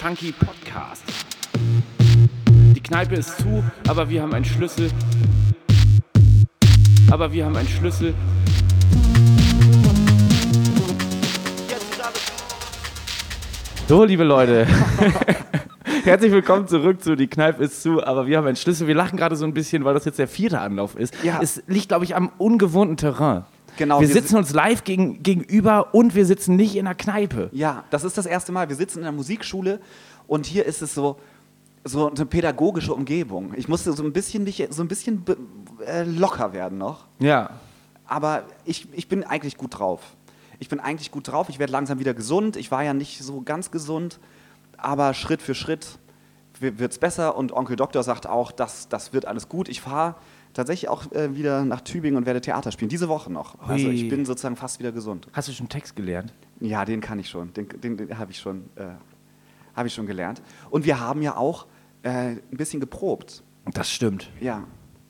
Funky Podcast. Die Kneipe ist zu, aber wir haben einen Schlüssel. Aber wir haben einen Schlüssel. So, liebe Leute. Herzlich willkommen zurück zu Die Kneipe ist zu, aber wir haben einen Schlüssel. Wir lachen gerade so ein bisschen, weil das jetzt der vierte Anlauf ist. Ja. Es liegt, glaube ich, am ungewohnten Terrain. Genau, Wir wir sitzen uns live gegen, gegenüber und wir sitzen nicht in der Kneipe. Ja, das ist das erste Mal. Wir sitzen in der Musikschule und hier ist es so, so eine pädagogische Umgebung. Ich musste so ein bisschen, mich, so ein bisschen äh, locker werden noch. Ja. Aber ich, ich bin eigentlich gut drauf. Ich bin eigentlich gut drauf. Ich werde langsam wieder gesund. Ich war ja nicht so ganz gesund. Aber Schritt für Schritt wird es besser. Und Onkel Doktor sagt auch, das, das wird alles gut. Ich fahre tatsächlich auch äh, wieder nach Tübingen und werde Theater spielen. Diese Woche noch. Also ich bin sozusagen fast wieder gesund. Hast du schon Text gelernt? Ja, den kann ich schon. Den, den, den habe ich, schon, äh, hab ich schon gelernt. Und wir haben ja auch äh, ein bisschen geprobt. Das stimmt. Ja.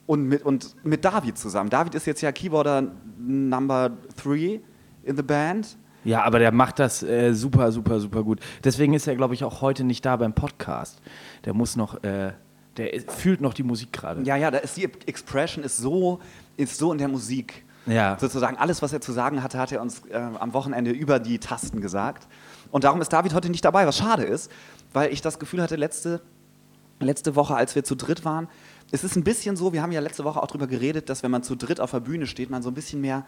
Und mit, und mit David zusammen. David ist jetzt ja Keyboarder Number Three in the Band. Ja, aber der macht das äh, super, super, super gut. Deswegen ist er, glaube ich, auch heute nicht da beim Podcast. Der muss noch, äh, der fühlt noch die Musik gerade. Ja, ja, da ist die Expression ist so, ist so in der Musik. Ja. Sozusagen alles, was er zu sagen hatte, hat er uns äh, am Wochenende über die Tasten gesagt. Und darum ist David heute nicht dabei, was schade ist, weil ich das Gefühl hatte, letzte, letzte Woche, als wir zu dritt waren, es ist ein bisschen so, wir haben ja letzte Woche auch darüber geredet, dass wenn man zu dritt auf der Bühne steht, man so ein bisschen mehr,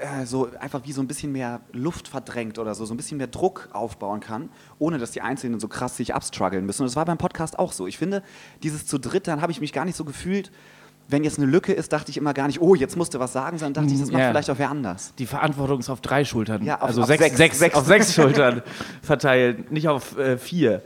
äh, so einfach wie so ein bisschen mehr Luft verdrängt oder so, so ein bisschen mehr Druck aufbauen kann, ohne dass die Einzelnen so krass sich abstruggeln müssen. Und das war beim Podcast auch so. Ich finde, dieses zu dritt, dann habe ich mich gar nicht so gefühlt, wenn jetzt eine Lücke ist, dachte ich immer gar nicht, oh, jetzt musst du was sagen, sondern dachte ich, das macht Ja. vielleicht auch wer anders. Die Verantwortung ist auf drei Schultern. Ja, auf- also auf sechs, sechs, sechs, sechs. auf sechs Schultern verteilt, nicht auf äh, vier.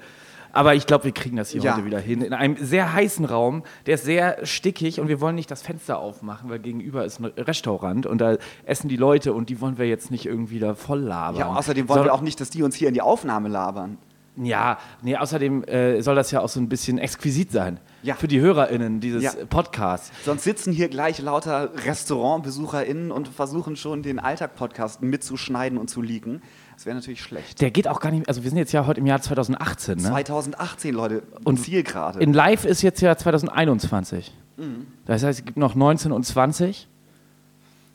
Aber ich glaube, wir kriegen das hier Ja. heute wieder hin. In einem sehr heißen Raum, der ist sehr stickig und wir wollen nicht das Fenster aufmachen, weil gegenüber ist ein Restaurant und da essen die Leute und die wollen wir jetzt nicht irgendwie da voll labern. Ja, außerdem wollen Soll- wir auch nicht, dass die uns hier in die Aufnahme labern. Ja, nee, außerdem äh, soll das ja auch so ein bisschen exquisit sein. Ja. Für die HörerInnen dieses Ja. Podcasts. Sonst sitzen hier gleich lauter RestaurantbesucherInnen und versuchen schon den Alltag-Podcast mitzuschneiden und zu leaken. Das wäre natürlich schlecht. Der geht auch gar nicht, also wir sind jetzt ja heute im Jahr 2018, ne? 2018, Leute, Und Zielgerade. In Live ist jetzt ja 2021. Mhm. Das heißt, es gibt noch 19 und 20.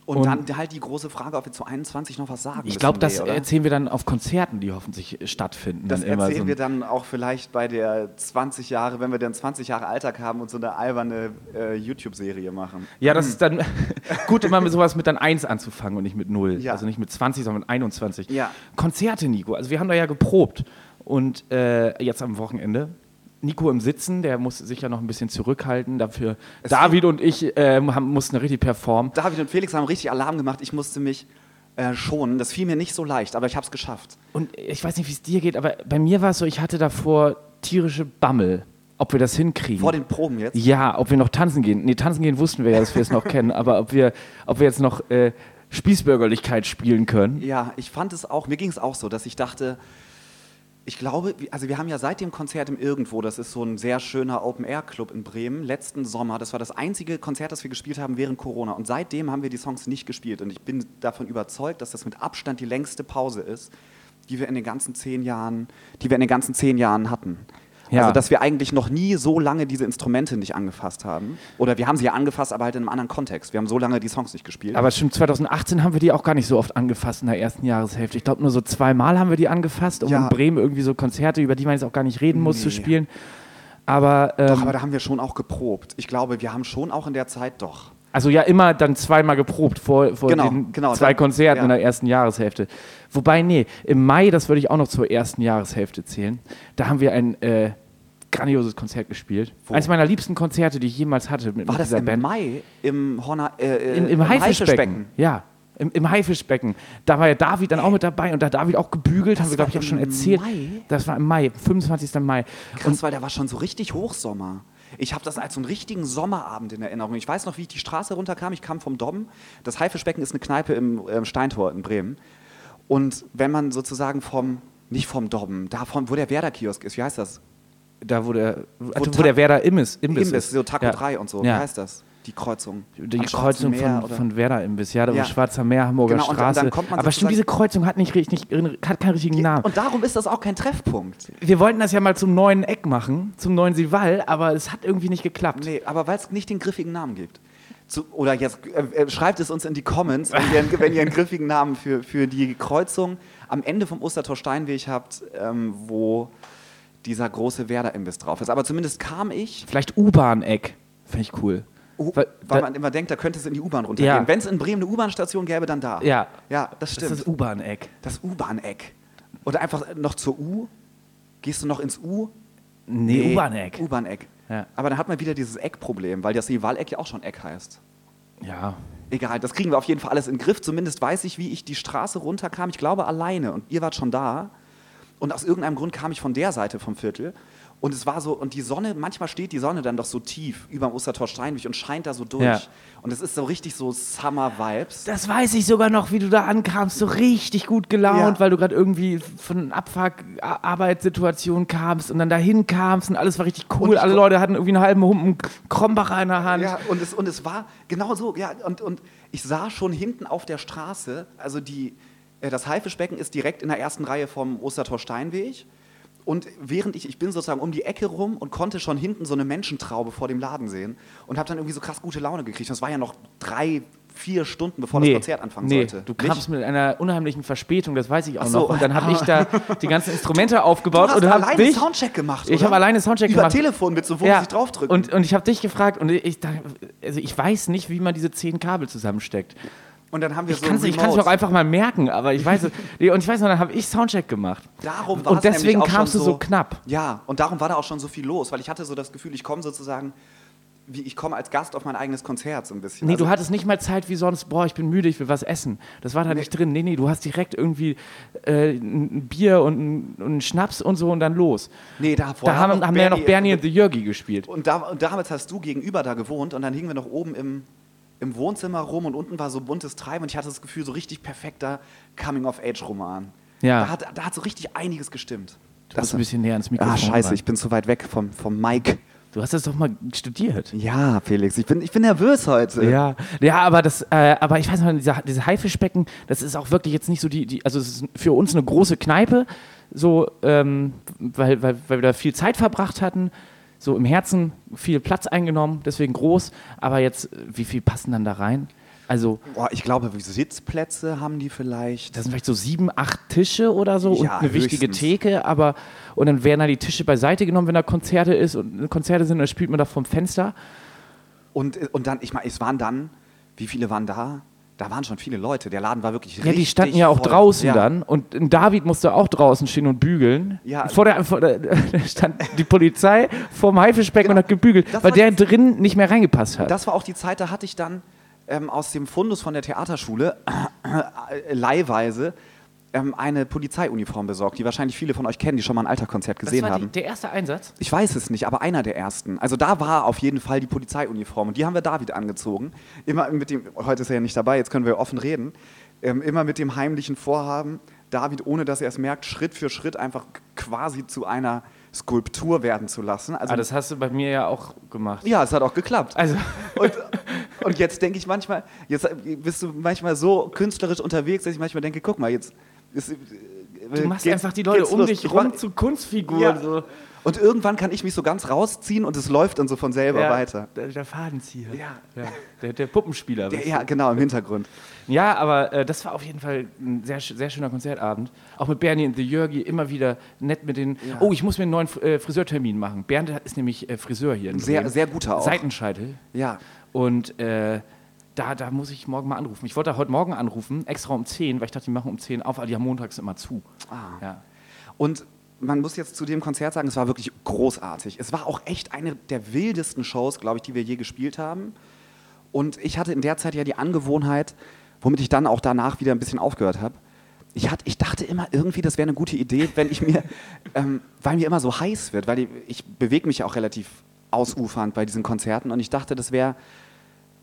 Und, und- dann halt die große Frage, ob wir zu 21 noch was sagen Ich glaube, das oder? erzählen wir dann auf Konzerten, die hoffentlich stattfinden. Das erzählen so wir dann auch vielleicht bei der 20 Jahre, wenn wir dann 20 Jahre Alltag haben und so eine alberne äh, YouTube-Serie machen. Ja, das ist dann gut, immer mit sowas mit dann 1 anzufangen und nicht mit 0. Ja. Also nicht mit 20, sondern mit 21. Ja. Konzerte, Nico. Also wir haben da ja geprobt. Und äh, jetzt am Wochenende. Nico im Sitzen, der muss sich ja noch ein bisschen zurückhalten. Dafür Es David und ich äh, haben, mussten richtig performen. David und Felix haben richtig Alarm gemacht. Ich musste mich äh, schonen. Das fiel mir nicht so leicht, aber ich habe es geschafft. Und ich weiß nicht, wie es dir geht, aber bei mir war es so, ich hatte davor tierische Bammel, ob wir das hinkriegen. Vor den Proben jetzt. ja, ob wir noch tanzen gehen. Nee, tanzen gehen wussten wir ja, dass wir es noch kennen, aber ob wir, ob wir jetzt noch äh, Spießbürgerlichkeit spielen können. Ja, ich fand es auch, mir ging es auch so, dass ich dachte, ich glaube, also wir haben ja seit dem Konzert im Irgendwo, das ist so ein sehr schöner Open-Air-Club in Bremen, letzten Sommer, das war das einzige Konzert, das wir gespielt haben während Corona. Und seitdem haben wir die Songs nicht gespielt. Und ich bin davon überzeugt, dass das mit Abstand die längste Pause ist, die wir in den ganzen zehn Jahren, die wir in den ganzen zehn Jahren hatten. Ja. Also, dass wir eigentlich noch nie so lange diese Instrumente nicht angefasst haben. Oder wir haben sie ja angefasst, aber halt in einem anderen Kontext. Wir haben so lange die Songs nicht gespielt. Aber stimmt, 2018 haben wir die auch gar nicht so oft angefasst in der ersten Jahreshälfte. Ich glaube, nur so zweimal haben wir die angefasst, um Ja. in Bremen irgendwie so Konzerte, über die man jetzt auch gar nicht reden muss, zu Nee. spielen. Aber, ähm, Doch, aber da haben wir schon auch geprobt. Ich glaube, wir haben schon auch in der Zeit doch. Also ja, immer dann zweimal geprobt vor, vor Genau, den genau, zwei dann- Konzerten ja. in der ersten Jahreshälfte. Wobei, nee, im Mai, das würde ich auch noch zur ersten Jahreshälfte zählen, da haben wir ein äh, grandioses Konzert gespielt. Wo? Eines meiner liebsten Konzerte, die ich jemals hatte mit, War mit das dieser im Band. Mai im, Horner, äh, In, Im Haifischbecken. Ja, im, im Haifischbecken. Da war ja David dann auch mit dabei und da hat David auch gebügelt, haben wir, glaube ich, auch schon im erzählt. Mai? Das war im Mai, 25. Mai. Krass, weil der war schon so richtig Hochsommer. Ich habe das als so einen richtigen Sommerabend in Erinnerung. Ich weiß noch, wie ich die Straße runterkam. Ich kam vom Dom. Das Haifischbecken ist eine Kneipe im ähm, Steintor in Bremen. Und wenn man sozusagen vom, nicht vom Dom, da vom, wo der Werder-Kiosk ist, wie heißt das? Da, wo der, wo Ta- der Werder Imbiss, Imbiss, Imbiss, ist. so Taco ja. 3 und so. Ja. Wie heißt das? Die Kreuzung. Die Kreuzung Meer von, von Werder im Biss, ja, da Ja. Schwarzer Meer, Hamburger Genau, und Straße. kommt man Aber stimmt, diese Kreuzung hat, nicht, richtig, hat keinen richtigen Namen. Und darum ist das auch kein Treffpunkt. Wir wollten das ja mal zum neuen Eck machen, zum neuen Sival, aber es hat irgendwie nicht geklappt. Nee, aber weil es nicht den griffigen Namen gibt. Zu, oder jetzt äh, äh, schreibt es uns in die Comments, wenn ihr, einen- wenn ihr einen griffigen Namen für, für die Kreuzung am Ende vom Ostertor Steinweg habt, ähm, wo dieser große Werder-Imbiss drauf ist. Aber zumindest kam ich, Vielleicht U-Bahn-Eck. Fände ich cool. Oh, Weil- weil man immer denkt, da könnte es in die U-Bahn runtergehen. Ja. Wenn es in Bremen eine U-Bahn-Station gäbe, dann da. Ja. Ja, das Das stimmt. ist das U-Bahn-Eck. Das U-Bahn-Eck. Oder einfach noch zur U. Gehst du noch ins U? Nee, U-Bahn-Eck. U-Bahn-Eck. Ja. Aber dann hat man wieder dieses Eckproblem, weil das Sival-Eck ja auch schon Eck heißt. Ja. Egal, das kriegen wir auf jeden Fall alles in den Griff. Zumindest weiß ich, wie ich die Straße runterkam. Ich glaube alleine. Und ihr wart schon da. Und aus irgendeinem Grund kam ich von der Seite vom Viertel. Und es war so, und die Sonne, manchmal steht die Sonne dann doch so tief über dem Ostertor Steinweg und scheint da so durch. Ja. Und es ist so richtig so Summer-Vibes. Das weiß ich sogar noch, wie du da ankamst, so richtig gut gelaunt, Ja. weil du gerade irgendwie von Abfuck-Arbeitssituation kamst und dann dahin kamst und alles war richtig cool. Und Alle Leute hatten irgendwie einen halben Humpen Krombacher in der Hand. Ja, und es, und es war genau so, ja, und, und ich sah schon hinten auf der Straße, also die, äh, das Haifischbecken ist direkt in der ersten Reihe vom Ostertor Steinweg. Und während ich, ich bin sozusagen um die Ecke rum und konnte schon hinten so eine Menschentraube vor dem Laden sehen und habe dann irgendwie so krass gute Laune gekriegt. Das war ja noch drei, vier Stunden, bevor das Konzert anfangen nee, sollte. du kamst mit einer unheimlichen Verspätung, das weiß ich auch so. noch. Und dann habe ich da die ganzen Instrumente Du aufgebaut hast und habe alleine dich. Soundcheck gemacht, Ich oder? habe alleine Soundcheck Über gemacht. Telefon mit so, wo Ja, sich draufdrücken. Und, und ich habe dich gefragt und ich, dachte, also ich weiß nicht, wie man diese zehn Kabel zusammensteckt. Und dann haben wir Ich so kann es ich mir auch einfach mal merken, aber ich weiß es. Nee, und ich weiß noch, dann habe ich Soundcheck gemacht. Darum war Und deswegen auch schon kamst du so knapp. Ja, und darum war da auch schon so viel los, weil ich hatte so das Gefühl, ich komme sozusagen, wie ich komme als Gast auf mein eigenes Konzert so ein bisschen. Nee, Also- du hattest nicht mal Zeit wie sonst, boah, ich bin müde, ich will was essen. Das war da nicht drin. Nee, nee, du hast direkt irgendwie äh, ein Bier und ein, und einen Schnaps und so und dann los. Nee, da, Da haben, haben wir ja noch Bernie und The Jürgi gespielt. Und, da, und damals hast du gegenüber da gewohnt und dann hingen wir noch oben im, im Wohnzimmer rum und unten war so buntes Treiben und ich hatte das Gefühl, so richtig perfekter Coming-of-Age-Roman. Ja. Da hat, da hat so richtig einiges gestimmt. Du musst ein bisschen näher ans Mikrofon. Ah, scheiße, ran. ich bin zu weit weg vom, vom Mic. Du hast das doch mal studiert. Ja, Felix, ich bin, ich bin nervös heute. Ja, ja, aber das, äh, aber ich weiß noch, diese, diese Haifischbecken, das ist auch wirklich jetzt nicht so die, die also es ist für uns eine große Kneipe, so, ähm, weil, weil, weil wir da viel Zeit verbracht hatten, so im Herzen viel Platz eingenommen, deswegen groß, aber jetzt, äh, wie viel passen dann da rein? Also, Boah, ich glaube, wie Sitzplätze haben die vielleicht. das sind vielleicht so sieben, acht Tische oder so und Ja, eine wichtige höchstens. Theke, aber und dann werden da die Tische beiseite genommen, wenn da Konzerte ist und Konzerte sind, dann spielt man da vom Fenster. Und, und dann, ich meine, es waren dann, wie viele waren da? Da waren schon viele Leute. Der Laden war wirklich Ja, richtig die standen ja auch voll. draußen ja. dann und David musste auch draußen stehen und bügeln. Ja. Vor der, vor der da stand die Polizei vorm Haifischbecken Genau. und hat gebügelt, Das weil der drin nicht mehr reingepasst hat. Das war auch die Zeit, da hatte ich dann ähm, aus dem Fundus von der Theaterschule äh, leihweise ähm, eine Polizeiuniform besorgt, die wahrscheinlich viele von euch kennen, die schon mal ein Alterkonzert das gesehen war die, haben. der erste Einsatz. Ich weiß es nicht, aber einer der ersten. Also da war auf jeden Fall die Polizeiuniform und die haben wir David angezogen. Immer mit dem, heute ist er ja nicht dabei, jetzt können wir offen reden. Ähm, immer mit dem heimlichen Vorhaben, David, ohne dass er es merkt, Schritt für Schritt einfach quasi zu einer Skulptur werden zu lassen. Also Ah, das hast du bei mir ja auch gemacht. ja, es hat auch geklappt. Also, Und, und jetzt denke ich manchmal, jetzt bist du manchmal so künstlerisch unterwegs, dass ich manchmal denke, guck mal, jetzt ist, du machst einfach die Leute um dich rum zu Kunstfiguren. Ja. So. Und irgendwann kann ich mich so ganz rausziehen und es läuft dann so von selber Ja, weiter. Der, der Fadenzieher. Ja. Ja, der, der Puppenspieler. Der, ja, genau, im Hintergrund. Ja, aber äh, das war auf jeden Fall ein sehr, sehr schöner Konzertabend. Auch mit Bernie und The Jörgi immer wieder nett mit den. Ja. Oh, ich muss mir einen neuen äh, Friseurtermin machen. Bernd ist nämlich äh, Friseur hier. Sehr, Bremen. sehr guter auch. Seitenscheitel. Ja. Und äh, da, da muss ich morgen mal anrufen. Ich wollte heute Morgen anrufen, extra um 10, weil ich dachte, die machen um 10 auf, aber die haben montags immer zu. Ah. Ja. Und man muss jetzt zu dem Konzert sagen, es war wirklich großartig. Es war auch echt eine der wildesten Shows, glaube ich, die wir je gespielt haben. Und ich hatte in der Zeit ja die Angewohnheit, womit ich dann auch danach wieder ein bisschen aufgehört habe. Ich, hat, ich dachte immer irgendwie, das wäre eine gute Idee, wenn ich mir, ähm, weil mir immer so heiß wird, weil ich, ich bewege mich ja auch relativ ausufernd bei diesen Konzerten und ich dachte, das wäre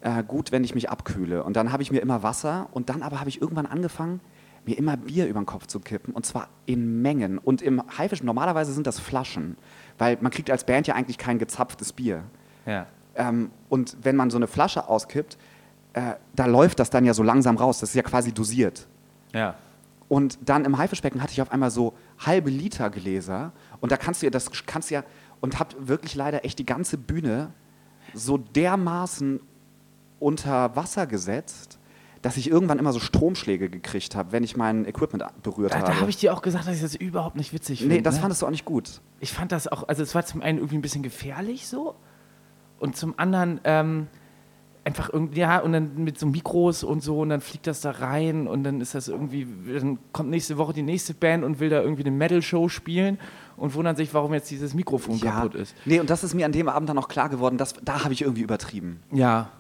äh, gut, wenn ich mich abkühle. Und dann habe ich mir immer Wasser und dann aber habe ich irgendwann angefangen, mir immer Bier über den Kopf zu kippen und zwar in Mengen. Und im Haifisch, normalerweise sind das Flaschen, weil man kriegt als Band ja eigentlich kein gezapftes Bier. ja. Ähm, und wenn man so eine Flasche auskippt, äh, da läuft das dann ja so langsam raus. Das ist ja quasi dosiert. Ja. Und dann im Haifischbecken hatte ich auf einmal so halbe Liter Gläser. Und da kannst du ja, das kannst du ja, und hab wirklich leider echt die ganze Bühne so dermaßen unter Wasser gesetzt, dass ich irgendwann immer so Stromschläge gekriegt habe, wenn ich mein Equipment berührt Da, habe. da habe ich dir auch gesagt, dass ich das überhaupt nicht witzig finde. nee, das ne? fandest du auch nicht gut. ich fand das auch, also es war zum einen irgendwie ein bisschen gefährlich so und zum anderen ähm, einfach irgendwie, ja, und dann mit so Mikros und so und dann fliegt das da rein und dann ist das irgendwie, dann kommt nächste Woche die nächste Band und will da irgendwie eine Metal-Show spielen und wundern sich, warum jetzt dieses Mikrofon kaputt ist. Nee, und das ist mir an dem Abend dann auch klar geworden, dass, da habe ich irgendwie übertrieben. Ja.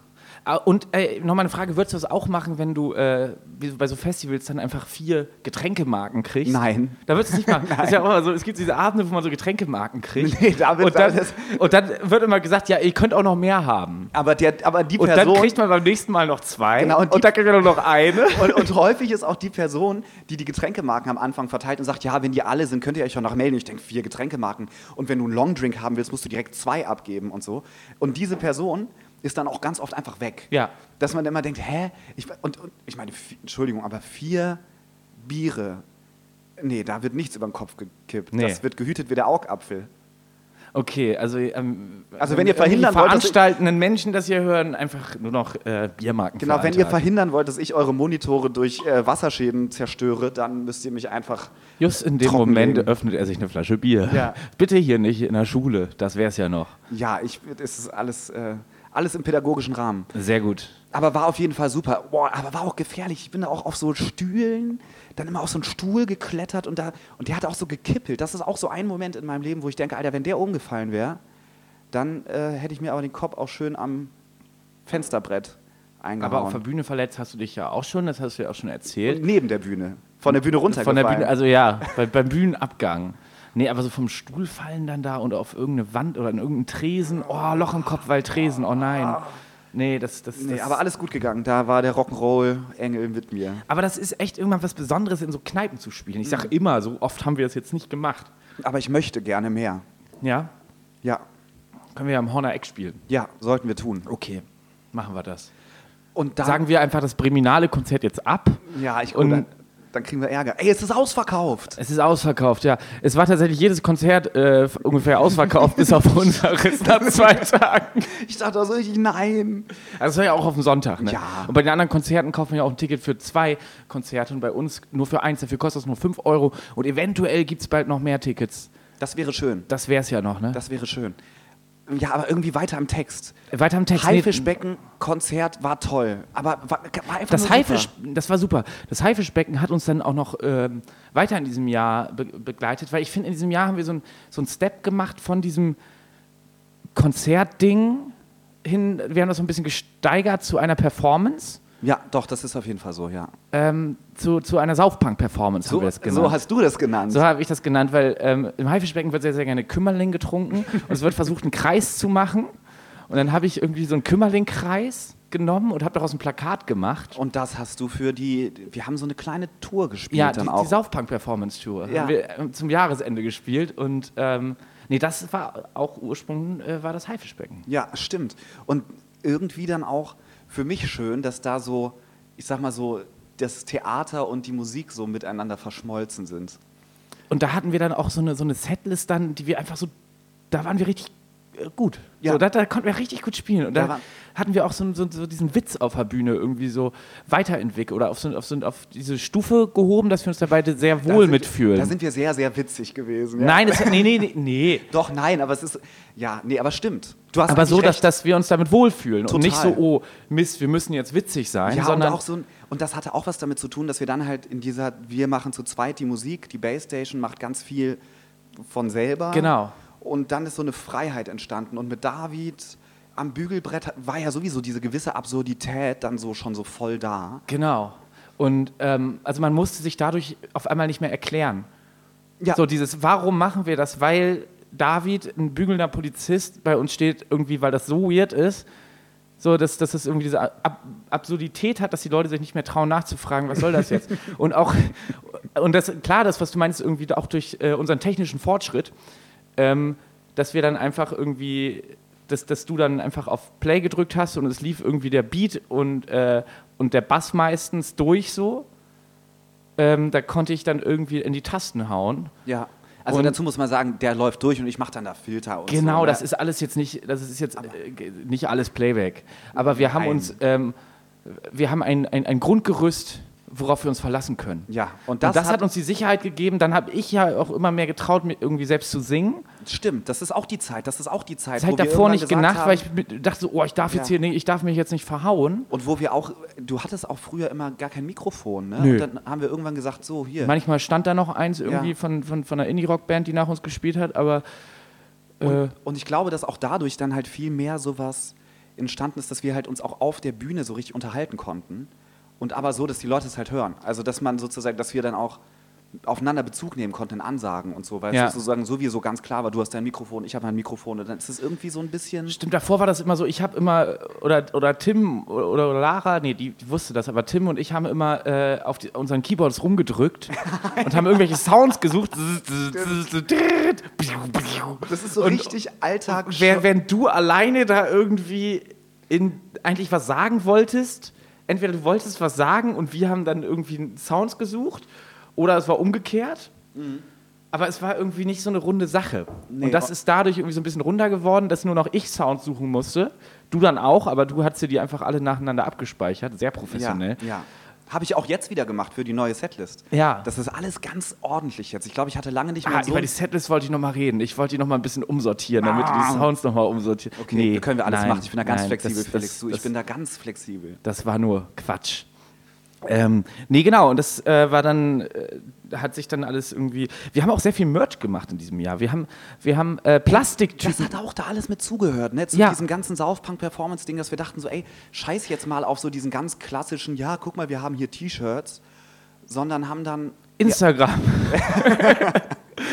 Ah, Und äh, nochmal eine Frage, würdest du das auch machen, wenn du äh, bei so Festivals dann einfach vier Getränkemarken kriegst? Nein. Da würdest du es nicht machen. Ist ja auch immer so, es gibt diese Abende, wo man so Getränkemarken kriegt. Nee, da wird und, dann, alles- und dann wird immer gesagt, ja, ihr könnt auch noch mehr haben. Aber, der, aber die Und Person. dann kriegt man beim nächsten Mal noch zwei. Genau, und und, die- dann kriegt man noch eine. und, und häufig ist auch die Person, die die Getränkemarken am Anfang verteilt und sagt, ja, wenn die alle sind, könnt ihr euch schon noch melden. Ich denke, vier Getränkemarken. Und wenn du einen Longdrink haben willst, musst du direkt zwei abgeben und so. Und diese Person ist dann auch ganz oft einfach weg. Ja. Dass man immer denkt, hä? Ich, und, und ich meine, Entschuldigung, aber vier Biere, nee, da wird nichts über den Kopf gekippt. Nee. Das wird gehütet wie der Augapfel. Okay, also, ähm, Also wenn ihr irgendwie verhindern wollt, dass veranstaltenden Menschen, das hier hören, einfach nur noch äh, Biermarken Genau, wenn ihr verhindern wollt, dass ich eure Monitore durch äh, Wasserschäden zerstöre, dann müsst ihr mich einfach Just in dem Moment legen. öffnet er sich eine Flasche Bier. Ja. Bitte hier nicht in der Schule, das wäre es ja noch. Ja, ich, es ist alles, äh, alles im pädagogischen Rahmen. Sehr gut. Aber war auf jeden Fall super. Boah, aber war auch gefährlich. Ich bin da auch auf so Stühlen, dann immer auf so einen Stuhl geklettert und, da, und der hat auch so gekippelt. Das ist auch so ein Moment in meinem Leben, wo ich denke, Alter, wenn der umgefallen wäre, dann äh, hätte ich mir aber den Kopf auch schön am Fensterbrett eingehauen. Aber auf der Bühne verletzt hast du dich ja auch schon, das hast du ja auch schon erzählt. und neben der Bühne. Von der Bühne Von runtergefallen. der Bühne, also ja, bei, beim Bühnenabgang. Nee, aber so vom Stuhl fallen dann da und auf irgendeine Wand oder in irgendeinen Tresen. Oh, Loch im Kopf, weil Tresen, oh nein. Nee, das, das, Nee, das aber alles gut gegangen. Da war der Rock'n'Roll-Engel mit mir. aber das ist echt irgendwann was Besonderes, in so Kneipen zu spielen. Ich Mhm. sage immer, so oft haben wir das jetzt nicht gemacht. Aber ich möchte gerne mehr. Ja? Ja, Können wir ja am Horner Eck spielen. ja, sollten wir tun. Okay, machen wir das. Und Sagen wir einfach das Breminale Konzert jetzt ab. ja, ich und dann, kriegen wir Ärger. Ey, es ist ausverkauft. Es ist ausverkauft, ja. Es war tatsächlich jedes Konzert äh, ungefähr ausverkauft, bis auf unseres nach zwei Tagen. Ich dachte so richtig, nein. Also das war ja auch auf dem Sonntag, ne? Ja. Und bei den anderen Konzerten kaufen wir ja auch ein Ticket für zwei Konzerte und bei uns nur für eins. Dafür kostet es nur 5 Euro und eventuell gibt es bald noch mehr Tickets. Das wäre schön. Das wäre es ja noch, ne? Das wäre schön. Ja, aber irgendwie weiter im Text. Weiter im Text. Haifischbecken, Konzert war toll. Aber war, war einfach Das nur Haifisch, das war super. Das Haifischbecken hat uns dann auch noch ähm, weiter in diesem Jahr be begleitet, weil ich finde, in diesem Jahr haben wir so ein, so ein Step gemacht von diesem Konzertding hin, wir haben das so ein bisschen gesteigert zu einer Performance, Ja, doch, das ist auf jeden Fall so, ja. ähm, zu, zu einer Saufpunk-Performance haben So, wir das genannt. so hast du das genannt. So habe ich das genannt, weil ähm, im Haifischbecken wird sehr, sehr gerne Kümmerling getrunken und es wird versucht, einen Kreis zu machen. Und dann habe ich irgendwie so einen Kümmerling-Kreis genommen und habe daraus ein Plakat gemacht. Und das hast du für die, wir haben so eine kleine Tour gespielt Ja, dann die, auch. die Saufpunk-Performance-Tour Ja. haben wir ähm, zum Jahresende gespielt und ähm, nee, das war auch Ursprung äh, war das Haifischbecken. Ja, stimmt. Und irgendwie dann auch für mich schön, dass da so, ich sag mal so, das Theater und die Musik so miteinander verschmolzen sind. Und da hatten wir dann auch so eine, so eine Setlist dann, die wir einfach so, da waren wir richtig gut. Ja. So, da, da konnten wir richtig gut spielen. Und Da da war- hatten wir auch so, so, so diesen Witz auf der Bühne irgendwie so weiterentwickelt oder auf, so, auf, so, auf diese Stufe gehoben, dass wir uns da beide sehr Da wohl sind- mitfühlen. Da sind wir sehr, sehr witzig gewesen. Ja. Nein, es, nee, nee, nee, nee. Doch, nein, aber es ist, ja, nee, aber stimmt. Du hast Aber so, dass, recht. dass wir uns damit wohlfühlen und Total. nicht so, oh Mist, wir müssen jetzt witzig sein, ja, sondern und, auch so ein, und das hatte auch was damit zu tun, dass wir dann halt in dieser, wir machen zu zweit die Musik, die Basstation macht ganz viel von selber. Genau. Und dann ist so eine Freiheit entstanden. Und mit David am Bügelbrett war ja sowieso diese gewisse Absurdität dann so schon so voll da. Genau. Und ähm, also man musste sich dadurch auf einmal nicht mehr erklären. Ja. So dieses, warum machen wir das? Weil David, ein bügelnder Polizist, bei uns steht, irgendwie, weil das so weird ist, so dass, dass es irgendwie diese Ab Absurdität hat, dass die Leute sich nicht mehr trauen nachzufragen, was soll das jetzt? und auch, und das, klar, das, was du meinst, irgendwie auch durch äh, unseren technischen Fortschritt, ähm, dass wir dann einfach irgendwie dass, dass du dann einfach auf Play gedrückt hast und es lief irgendwie der Beat und, äh, und der Bass meistens durch so. Ähm, da konnte ich dann irgendwie in die Tasten hauen. Ja. Also Und- dazu muss man sagen, der läuft durch und ich mache dann da Filter und Genau, so. ne? das ist alles jetzt nicht, das ist jetzt äh, nicht alles Playback. Aber wir haben Nein. uns, ähm, wir haben ein, ein, ein Grundgerüst, worauf wir uns verlassen können. Ja, und Und das, das, hat, hat uns die Sicherheit gegeben. Dann habe ich ja auch immer mehr getraut, mir irgendwie selbst zu singen. Stimmt, das ist auch die Zeit. Das ist auch die Zeit, Das wir davor nicht genacht, haben, weil ich dachte oh, ich darf jetzt Ja. hier nicht, ich darf mich jetzt nicht verhauen. und wo wir auch, du hattest auch früher immer gar kein Mikrofon, ne? Nö. Und dann haben wir irgendwann gesagt, so hier. Manchmal stand da noch eins irgendwie Ja. von, von, von einer Indie-Rock-Band, die nach uns gespielt hat, aber äh, Und, und ich glaube, dass auch dadurch dann halt viel mehr sowas entstanden ist, dass wir halt uns auch auf der Bühne so richtig unterhalten konnten. Und aber so, dass die Leute es halt hören. Also dass man sozusagen, dass wir dann auch aufeinander Bezug nehmen konnten in Ansagen und so, weil Ja. es sozusagen sowieso ganz klar war, du hast dein Mikrofon, ich habe mein Mikrofon und dann ist es irgendwie so ein bisschen. Stimmt, davor war das immer so, ich habe immer, oder, oder Tim oder, oder Lara, nee, die, die wusste das, aber Tim und ich haben immer äh, auf die, unseren Keyboards rumgedrückt und haben irgendwelche Sounds gesucht. Das ist so Und- richtig Alltag. Wenn du alleine da irgendwie in, eigentlich was sagen wolltest, entweder du wolltest was sagen und wir haben dann irgendwie Sounds gesucht oder es war umgekehrt. Aber es war irgendwie nicht so eine runde Sache. Nee, und das ist dadurch irgendwie so ein bisschen runder geworden, dass nur noch ich Sounds suchen musste. Du dann auch, aber du hast dir die einfach alle nacheinander abgespeichert. Sehr professionell. Ja, ja. Habe ich auch jetzt wieder gemacht für die neue Setlist. Ja. Das ist alles ganz ordentlich jetzt. Ich glaube, ich hatte lange nicht mehr Ah, so. über die Setlist wollte ich noch mal reden. Ich wollte die noch mal ein bisschen umsortieren, damit du Ah. die Sounds noch mal umsortieren. okay, Nee, können wir alles nein, machen. Ich bin da ganz nein, flexibel, das- Felix. das- du, ich das- bin da ganz flexibel. Das war nur Quatsch. Ähm, nee, genau, und das äh, war dann, äh, hat sich dann alles irgendwie. Wir haben auch sehr viel Merch gemacht in diesem Jahr. Wir haben, wir haben äh, Das Plastiktüten. hat auch da alles mit zugehört, ne? Zu Ja. diesem ganzen Saufpunk-Performance-Ding, dass wir dachten so, ey, scheiß jetzt mal auf so diesen ganz klassischen, ja, guck mal, wir haben hier T-Shirts, sondern haben dann. Instagram.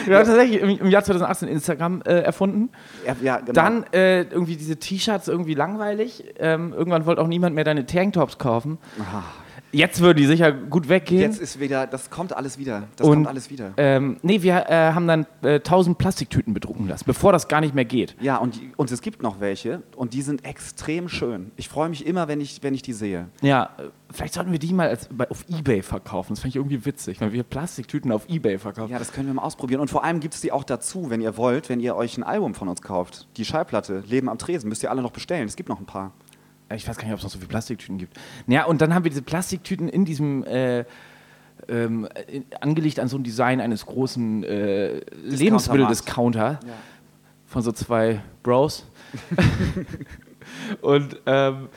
Wir haben tatsächlich im, Jahr 2018 Instagram äh, erfunden. Ja, ja, genau. Dann äh, irgendwie diese T-Shirts irgendwie langweilig. Ähm, irgendwann wollte auch niemand mehr deine Tanktops kaufen. Jetzt würden die sicher gut weggehen. Jetzt ist wieder, das kommt alles wieder. Das Und- kommt alles wieder. ähm, nee, wir äh, haben dann äh, 1000 Plastiktüten bedrucken lassen, bevor das gar nicht mehr geht. Ja, und, und es gibt noch welche und die sind extrem schön. Ich freue mich immer, wenn ich, wenn ich die sehe. Ja, äh, vielleicht sollten wir die mal als, bei, auf Ebay verkaufen. Das fände ich irgendwie witzig, wenn wir Plastiktüten auf Ebay verkaufen. Ja, das können wir mal ausprobieren. Und vor allem gibt es die auch dazu, wenn ihr wollt, wenn ihr euch ein Album von uns kauft. Die Schallplatte, Leben am Tresen, müsst ihr alle noch bestellen. Es gibt noch ein paar. Ich weiß gar nicht, ob es noch so viele Plastiktüten gibt. Ja, und dann haben wir diese Plastiktüten in diesem. Äh, ähm, in, angelegt an so ein Design eines großen äh, Lebensmitteldiscounter Ja. von so zwei Bros. und ähm,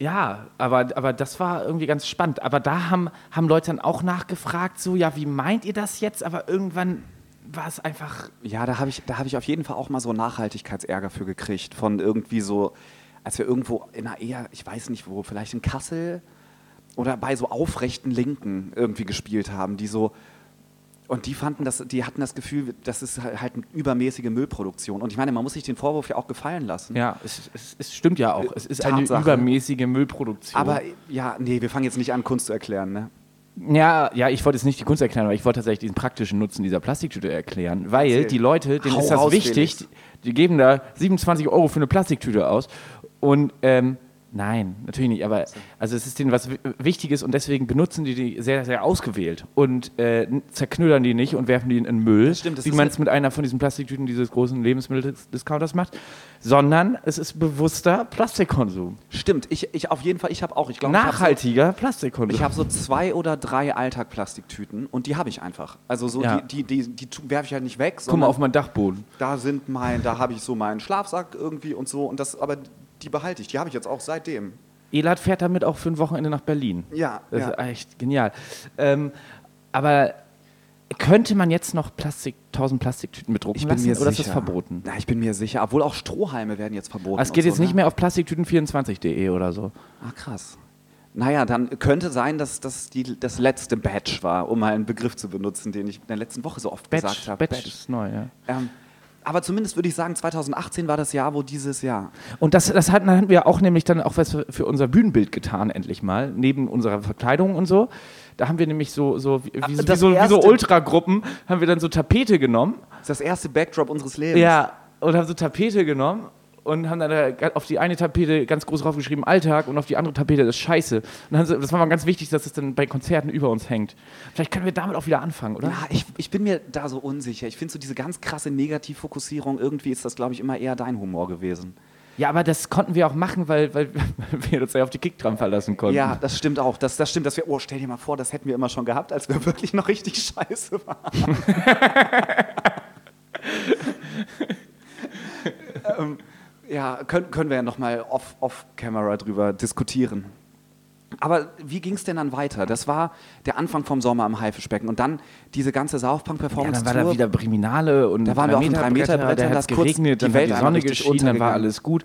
ja, aber, aber das war irgendwie ganz spannend. Aber da haben, haben Leute dann auch nachgefragt, so, ja, wie meint ihr das jetzt? Aber irgendwann war es einfach Ja, da habe ich, da hab ich auf jeden Fall auch mal so Nachhaltigkeitsärger für gekriegt. Von irgendwie so, als wir irgendwo in einer eher, ich weiß nicht wo, vielleicht in Kassel oder bei so aufrechten Linken irgendwie gespielt haben, die so. Und die fanden das, die hatten das Gefühl, das ist halt eine übermäßige Müllproduktion. Und ich meine, man muss sich den Vorwurf ja auch gefallen lassen. Ja, es, es, es stimmt ja auch. Es ist eine Tatsache. übermäßige Müllproduktion. Aber ja, nee, wir fangen jetzt nicht an, Kunst zu erklären, ne? ja, ja, ich wollte jetzt nicht die Kunst erklären, aber ich wollte tatsächlich diesen praktischen Nutzen dieser Plastiktüte erklären, weil Erzähl. die Leute, denen Hau ist das raus, wichtig, die, die geben da 27 Euro für eine Plastiktüte aus und ähm, Nein, natürlich nicht. Aber also es ist denen was Wi- Wichtiges und deswegen benutzen die die sehr, sehr ausgewählt und äh, zerknüllern die nicht und werfen die in den Müll, Das stimmt, das wie man es mit einer von diesen Plastiktüten dieses großen Lebensmitteldiscounters macht, sondern es ist bewusster Plastikkonsum. Stimmt, ich, ich auf jeden Fall, ich habe auch, ich glaube, Nachhaltiger Plastikkonsum. Ich habe so zwei oder drei Alltag-Plastiktüten und die habe ich einfach. Also so Ja. die, die, die, die werfe ich halt nicht weg, Guck mal auf meinen Dachboden. da sind mein, da habe ich so meinen Schlafsack irgendwie und so und das, aber die behalte ich. Die habe ich jetzt auch seitdem. Elad fährt damit auch für ein Wochenende nach Berlin. Ja, Das ja. ist echt genial. Ähm, aber könnte man jetzt noch Plastik, 1000 Plastiktüten bedrucken Ich bin lassen mir oder sicher. ist das verboten? Na, ich bin mir sicher. Obwohl auch Strohhalme werden jetzt verboten. Ah, es geht jetzt so, nicht ne? mehr auf plastiktüten24.de oder so. Ah, krass. Naja, dann könnte sein, dass das die, das letzte Batch war, um mal einen Begriff zu benutzen, den ich in der letzten Woche so oft gesagt Batch, habe. Batch ist neu, ja. Ähm, aber zumindest würde ich sagen, 2018 war das Jahr, wo dieses Jahr. Und das, das hatten, hatten wir auch nämlich dann auch was für, unser Bühnenbild getan, endlich mal, neben unserer Verkleidung und so. Da haben wir nämlich so, so, wie, wie, Ah, so- wie das so, wie so Ultragruppen, haben wir dann so Tapete genommen. Das ist das erste Backdrop unseres Lebens. Ja, und haben so Tapete genommen und haben dann da auf die eine Tapete ganz groß draufgeschrieben Alltag und auf die andere Tapete das Scheiße. Und dann, so- das war mal ganz wichtig, dass es dann bei Konzerten über uns hängt. Vielleicht können wir damit auch wieder anfangen, oder? Ja, ich, ich bin mir da so unsicher. Ich finde so diese ganz krasse Negativfokussierung, irgendwie ist das, glaube ich, immer eher dein Humor gewesen. Ja, aber das konnten wir auch machen, weil, weil wir uns ja auf die Kickdrum verlassen konnten. Ja, das stimmt auch. Das, das stimmt, dass wir, oh, stell dir mal vor, das hätten wir immer schon gehabt, als wir wirklich noch richtig scheiße waren. ähm, ja, können, können wir ja nochmal off- off-camera drüber diskutieren. Aber wie ging es denn dann weiter? Das war der Anfang vom Sommer im Haifischbecken und dann diese ganze South Ja, Punk-Performance. dann war da wieder Priminale und Da waren wir auf den Drei-Meter-Bretter, Drei-Meter-Brettern, da hat das es geregnet, die dann Welt die Sonne geschienen, dann war alles gut.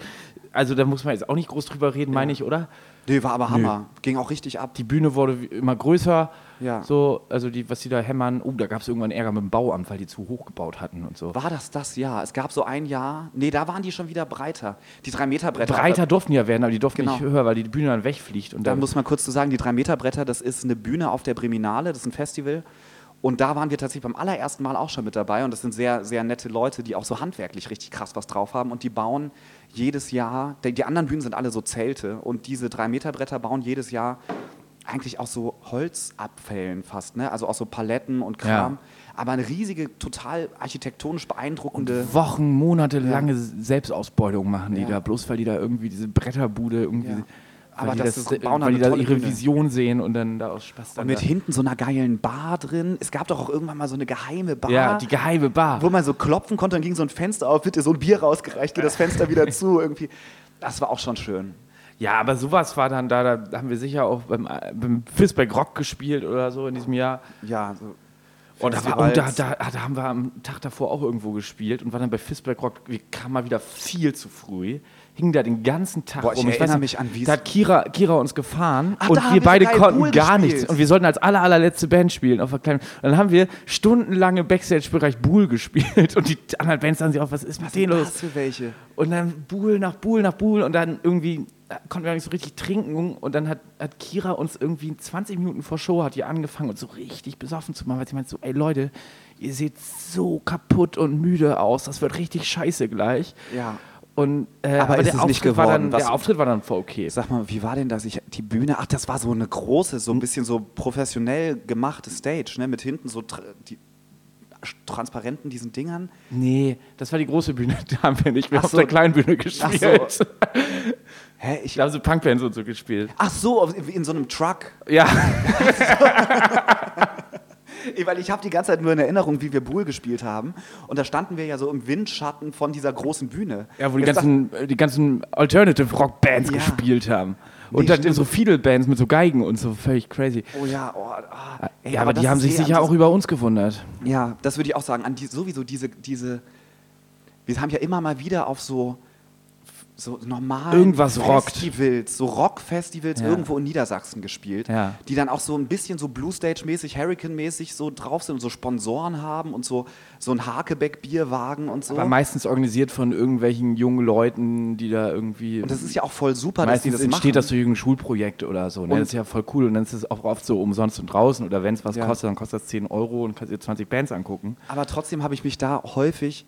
Also da muss man jetzt auch nicht groß drüber reden, meine ich, oder? Nee, war aber Hammer. Ging auch richtig ab. Die Bühne wurde immer größer, Ja. so, also die, was die da hämmern, oh, da gab es irgendwann Ärger mit dem Bauamt, weil die zu hoch gebaut hatten und so. War das das Jahr? Es gab so ein Jahr. Nee, da waren die schon wieder breiter. Die 3-Meter-Bretter. Breiter durften ja werden, aber die durften Genau. nicht höher, weil die Bühne dann wegfliegt. Und Da dann muss man kurz zu sagen, die 3-Meter-Bretter, das ist eine Bühne auf der Breminale, das ist ein Festival. Und da waren wir tatsächlich beim allerersten Mal auch schon mit dabei. Und das sind sehr, sehr nette Leute, die auch so handwerklich richtig krass was drauf haben. Und die bauen jedes Jahr, die, die anderen Bühnen sind alle so Zelte. Und diese 3-Meter-Bretter bauen jedes Jahr eigentlich aus so Holzabfällen fast. Ne? Also aus so Paletten und Kram. Ja. Aber eine riesige, total architektonisch beeindruckende. Wochen, Monate lange Selbstausbeutung machen die Ja. da, bloß weil die da irgendwie diese Bretterbude irgendwie. Weil Aber die das das, ist- bauen weil die da ihre Bühne. Vision sehen und dann da aus Spaß dann Und mit da. hinten so einer geilen Bar drin. Es gab doch auch irgendwann mal so eine geheime Bar. Ja, die geheime Bar. wo man so klopfen konnte, dann ging so ein Fenster auf, bitte so ein Bier rausgereicht, geht das Fenster wieder zu irgendwie. Das war auch schon schön. Ja, aber sowas war dann da, da haben wir sicher auch beim, äh, beim Fistback Rock gespielt oder so in diesem Jahr. Ja, so Und, da, war, und da, da, da haben wir am Tag davor auch irgendwo gespielt und waren dann bei Fistback Rock, wir kamen mal wieder viel zu früh, hingen da den ganzen Tag Boah, ich rum. erinnere weiß mich an Wies- Da hat Kira, Kira uns gefahren Ach, und haben wir beide konnten Pool gar gespielt. nichts. Und wir sollten als aller, allerletzte Band spielen auf der kleinen. Und dann haben wir stundenlang im Backstage-Bereich Buhl gespielt und die anderen Bands sahen sich auf, was ist mit denen los? Was für welche? Und dann Buhl nach Buhl nach Buhl und dann irgendwie äh, konnten wir nicht so richtig trinken und dann hat, hat Kira uns irgendwie 20 Minuten vor Show hat die angefangen uns so richtig besoffen zu machen, weil sie meinte so, ey Leute, ihr seht so kaputt und müde aus, das wird richtig scheiße gleich. Ja. Und, äh, Aber ist es nicht Auftritt geworden? Dann, Was- der Auftritt war dann voll okay. Sag mal, wie war denn das? Ich, die Bühne, ach, das war so eine große, so ein bisschen so professionell gemachte Stage, ne? Mit hinten so die transparenten diesen Dingern. Nee, das war die große Bühne, da haben wir nicht mehr Ach auf so. der kleinen Bühne gespielt. so. Hä? Ich, Da haben so Punkbands und so gespielt. ach so, in so einem Truck. Ja, Weil ich habe die ganze Zeit nur in Erinnerung, wie wir Buhl gespielt haben. Und da standen wir ja so im Windschatten von dieser großen Bühne. Ja, wo die Jetzt ganzen, äh, die ganzen Alternative Rock Bands Ja. gespielt haben. Nee, Und dann stimmt. so viele Bands mit so Geigen und so völlig crazy. Oh ja, oh, ah. Ey, ja, aber, das die haben sich sicher das- auch über uns gewundert. Ja, das würde ich auch sagen. An die, sowieso diese, diese. Wir haben ja immer mal wieder auf so, so normalen Irgendwas rockt. Festivals, so Rockfestivals Ja. irgendwo in Niedersachsen gespielt, Ja. die dann auch so ein bisschen so Blue Stage-mäßig, Hurricane-mäßig so drauf sind und so Sponsoren haben und so, so ein Hakebeck-Bierwagen und so. Aber meistens organisiert von irgendwelchen jungen Leuten, die da irgendwie. und das ist ja auch voll super, dass die meistens das entsteht machen. das durch irgendein Schulprojekt oder so. Ne? Das ist ja voll cool. Und dann ist es auch oft so umsonst und draußen. Oder wenn es was Ja. kostet, dann kostet das 10 Euro und kannst dir 20 Bands angucken. Aber trotzdem habe ich mich da häufig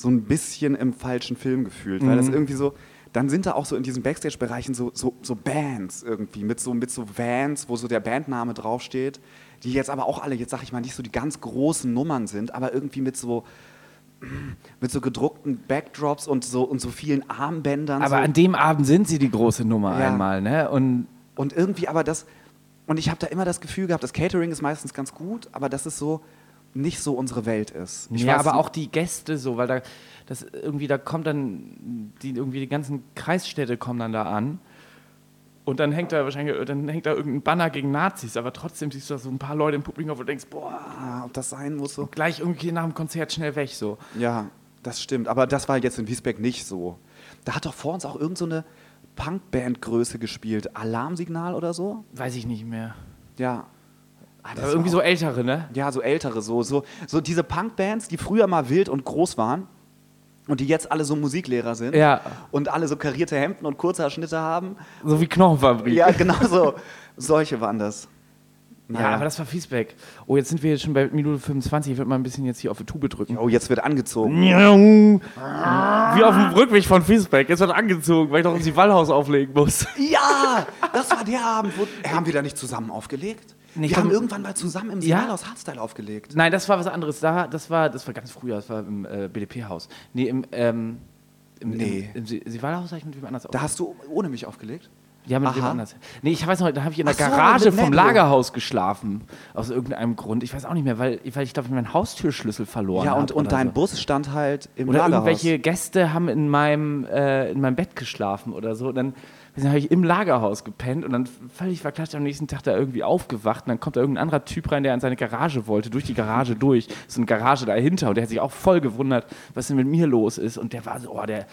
so ein bisschen im falschen Film gefühlt, weil das Mhm. irgendwie so, dann sind da auch so in diesen Backstage-Bereichen so, so, so Bands irgendwie, mit so, mit so Vans, wo so der Bandname draufsteht, die jetzt aber auch alle, jetzt sag ich mal, nicht so die ganz großen Nummern sind, aber irgendwie mit so mit so gedruckten Backdrops und so, und so vielen Armbändern. Aber so. an dem Abend sind sie die große Nummer Ja. einmal. Ne? Und Und irgendwie aber das, und ich habe da immer das Gefühl gehabt, das Catering ist meistens ganz gut, aber dass es so nicht so unsere Welt ist. Ich ja, weiß aber auch die Gäste so, weil da das irgendwie da kommt dann die irgendwie die ganzen Kreisstädte kommen dann da an und dann hängt da wahrscheinlich dann hängt da irgendein Banner gegen Nazis, aber trotzdem siehst du da so ein paar Leute im Publikum, wo du denkst, boah, Ah, ob das sein muss so. gleich irgendwie nach dem Konzert schnell weg so. Ja, das stimmt. Aber das war jetzt in Wiesbeck nicht so. Da hat doch vor uns auch irgend so eine Punkband-Größe gespielt. Alarmsignal oder so? Weiß ich nicht mehr. Ja. Ah, das Aber irgendwie so ältere, ne? Ja, so ältere, so, so, so diese Punkbands, die früher mal wild und groß waren und die jetzt alle so Musiklehrer sind Ja, und alle so karierte Hemden und kurze Schnitte haben. so wie Knochenfabrik. Ja, genau so. Solche waren das. Ja, aber das war Fiesbeck. Oh, jetzt sind wir jetzt schon bei Minute 25. Ich würde mal ein bisschen jetzt hier auf die Tube drücken. Oh, jetzt wird angezogen. Wie auf dem Rückweg von Fiesbeck. Jetzt wird angezogen, weil ich noch ins Wallhaus auflegen muss. Ja, das war der Abend, wo. Haben wir da nicht zusammen aufgelegt? Nee, wir haben glaub- irgendwann mal zusammen im Ja? Signalhaus Hardstyle aufgelegt. Nein, das war was anderes. Da, das, war, das war ganz früher. Das war im äh, BDP-Haus. Nee, im. Ähm, im, Nee. Im, im Sie- Sivalhaus habe ich mit wem anders Da hast du ohne mich aufgelegt? Ja, mit wem Aha. anders. Nee, ich weiß noch, da habe ich in der so, Garage vom. Lagerhaus geschlafen. Aus irgendeinem Grund. Ich weiß auch nicht mehr, weil, weil ich glaube, ich meinen Haustürschlüssel verloren Ja, habe. und, und oder dein so. Bus stand halt im Oder Lagerhaus. irgendwelche Gäste haben in meinem, äh, in meinem Bett geschlafen oder so. Und dann habe ich im Lagerhaus gepennt und dann völlig verklatscht am nächsten Tag da irgendwie aufgewacht. Und dann kommt da irgendein anderer Typ rein, der an seine Garage wollte, durch die Garage durch. So eine Garage dahinter. Und der hat sich auch voll gewundert, was denn mit mir los ist. Und der war so, oh, der,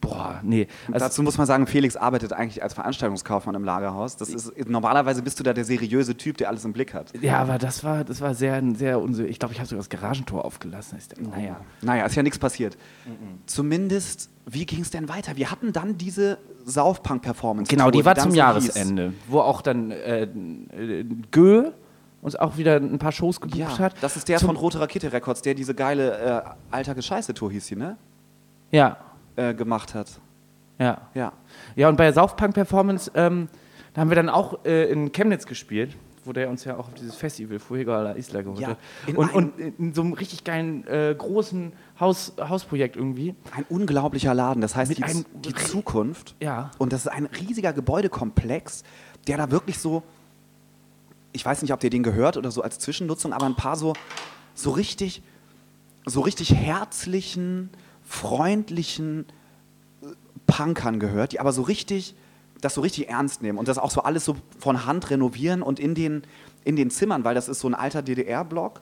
boah, nee. Also, Dazu muss man sagen, Felix arbeitet eigentlich als Veranstaltungskaufmann im Lagerhaus. Das ist, normalerweise bist du da der seriöse Typ, der alles im Blick hat. ja, aber das war, das war sehr, sehr unseriös. Ich glaube, ich habe sogar das Garagentor aufgelassen. Ich naja. Naja, ist ja nichts passiert. Zumindest, wie ging es denn weiter? Wir hatten dann diese Saufpunk-Performance. Genau, die war zum Jahresende, wo auch dann äh, äh, Gö uns auch wieder ein paar Shows gebucht Hieß. Ja, hat. das ist der Zum- von Rote Rakete Records, der diese geile äh, Alter Gescheiße-Tour hieß sie, ne? Ja, Äh, gemacht hat. ja. Ja. Ja, und bei der Saufpunk-Performance, ähm, da haben wir dann auch äh, in Chemnitz gespielt, wo der uns ja auch auf dieses Festival Fuego a la Isla geholt Ja, hat. Und, und in so einem richtig geilen, äh, großen Haus, Hausprojekt irgendwie. Ein unglaublicher Laden. Das heißt, die, einem- die Zukunft. Ja. Und das ist ein riesiger Gebäudekomplex, der da wirklich so, ich weiß nicht, ob ihr den gehört oder so als Zwischennutzung, aber ein paar so, so richtig, so richtig herzlichen, freundlichen äh, Punkern gehört, die aber so richtig, das so richtig ernst nehmen und das auch so alles so von Hand renovieren und in den, in den Zimmern, weil das ist so ein alter DDR-Block.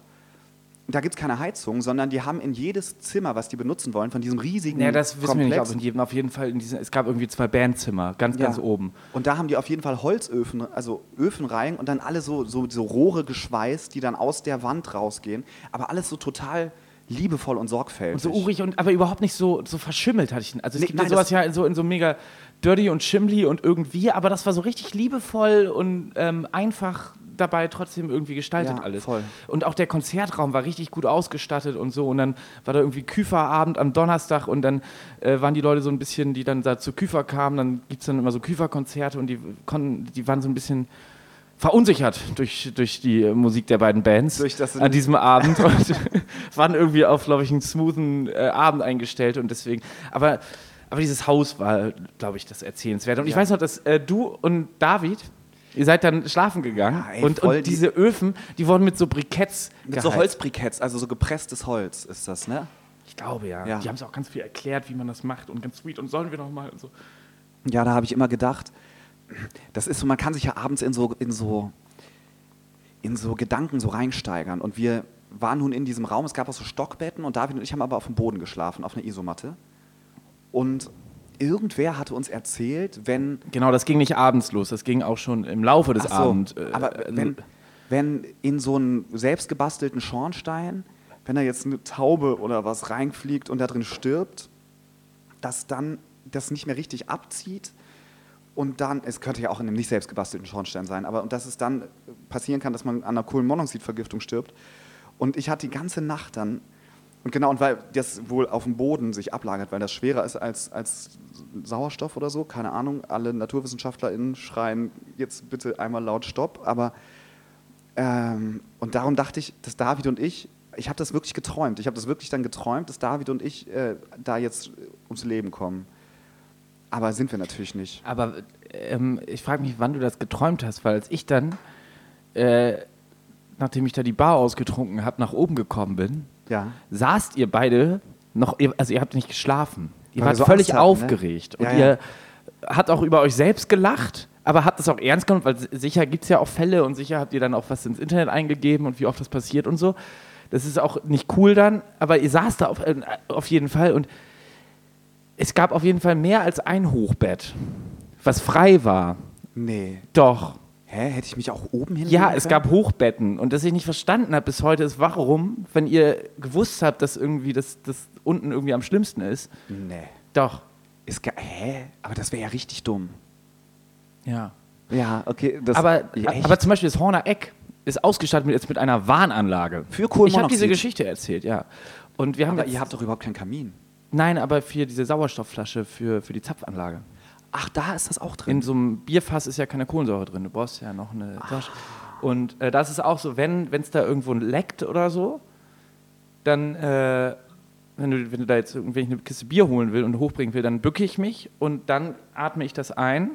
Da gibt es keine Heizung, sondern die haben in jedes Zimmer, was die benutzen wollen, von diesem riesigen Ja, das wissen wir nicht, Komplex, ob in jedem, auf jeden Fall in diesen, es gab irgendwie zwei Bandzimmer, ganz, Ja. ganz oben. Und da haben die auf jeden Fall Holzöfen, also Öfenreihen und dann alle so, so, so Rohre geschweißt, die dann aus der Wand rausgehen. Aber alles so total liebevoll und sorgfältig. Und so urig und aber überhaupt nicht so, so verschimmelt hatte ich. Also es Nee, gibt nein, ja sowas ja so in so mega dirty und schimmly und irgendwie, aber das war so richtig liebevoll und ähm, einfach dabei trotzdem irgendwie gestaltet Ja, alles. voll. Und auch der Konzertraum war richtig gut ausgestattet und so. Und dann war da irgendwie Küferabend am Donnerstag und dann äh, waren die Leute so ein bisschen, die dann da zu Küfer kamen, dann gibt es dann immer so Küferkonzerte und die konnten, die waren so ein bisschen verunsichert durch, durch die äh, Musik der beiden Bands an diesem Abend und waren irgendwie auf, glaube ich, einen smoothen äh, Abend eingestellt und deswegen, aber, aber dieses Haus war, glaube ich, das Erzählenswert. Und ich Ja. weiß noch, dass äh, du und David, ihr seid dann schlafen gegangen Ja, ey, und, und die- diese Öfen, die wurden mit so Briketts Mit so geheizt. Holzbriketts, also so gepresstes Holz ist das, ne? Ich glaube, ja. Ja. Die haben es auch ganz viel erklärt, wie man das macht und ganz sweet und sollen wir noch mal und so. Ja, da habe ich immer gedacht, das ist so, man kann sich ja abends in so, in so, in so Gedanken so reinsteigern. Und wir waren nun in diesem Raum, es gab auch so Stockbetten und David und ich haben aber auf dem Boden geschlafen, auf einer Isomatte. Und irgendwer hatte uns erzählt, wenn Genau, das ging nicht abends los, das ging auch schon im Laufe des so, Abends. äh, aber äh, wenn, wenn in so einen selbstgebastelten Schornstein, wenn da jetzt eine Taube oder was reinfliegt und da drin stirbt, dass dann das nicht mehr richtig abzieht und dann, es könnte ja auch in einem nicht selbstgebastelten Schornstein sein, aber und dass es dann passieren kann, dass man an einer Kohlenmonoxidvergiftung stirbt. Und ich hatte die ganze Nacht dann, und genau, und weil das wohl auf dem Boden sich ablagert, weil das schwerer ist als, als Sauerstoff oder so, keine Ahnung, alle NaturwissenschaftlerInnen schreien jetzt bitte einmal laut Stopp, aber ähm, und darum dachte ich, dass David und ich, ich habe das wirklich geträumt, ich habe das wirklich dann geträumt, dass David und ich äh, da jetzt ums Leben kommen. Aber sind wir natürlich nicht. Aber ähm, ich frage mich, wann du das geträumt hast, weil als ich dann, äh, nachdem ich da die Bar ausgetrunken habe, nach oben gekommen bin, Ja. saßt ihr beide noch, also ihr habt nicht geschlafen. Ihr Weil wart so völlig hatten, ne? aufgeregt. Und Ja, ja. ihr habt auch über euch selbst gelacht, aber habt das auch ernst genommen, weil sicher gibt es ja auch Fälle und sicher habt ihr dann auch was ins Internet eingegeben und wie oft das passiert und so. Das ist auch nicht cool dann, aber ihr saßt da auf, äh, auf jeden Fall und es gab auf jeden Fall mehr als ein Hochbett, was frei war. Nee. Doch. Hä? Hätte ich mich auch oben hin? Ja, es gab Hochbetten. Und das ich nicht verstanden habe bis heute ist, warum, wenn ihr gewusst habt, dass irgendwie das, das unten irgendwie am schlimmsten ist. Nee. Doch. Ist ge- Hä? Aber das wäre ja richtig dumm. Ja. Ja, okay. Das, Aber, echt? aber zum Beispiel das Horner Eck ist ausgestattet mit, jetzt mit einer Warnanlage. Für Ich habe Kohlenmonoxid. diese Geschichte erzählt, ja. Und wir haben Aber ihr habt doch überhaupt keinen Kamin. nein, aber für diese Sauerstoffflasche für, für die Zapfanlage. Ach, da ist das auch drin. In so einem Bierfass ist ja keine Kohlensäure drin. Du brauchst ja noch eine Sauerstoff. Und äh, das ist auch so, wenn es da irgendwo leckt oder so, dann, äh, wenn, du, wenn du da jetzt irgendwie eine Kiste Bier holen will und hochbringen will, dann bücke ich mich und dann atme ich das ein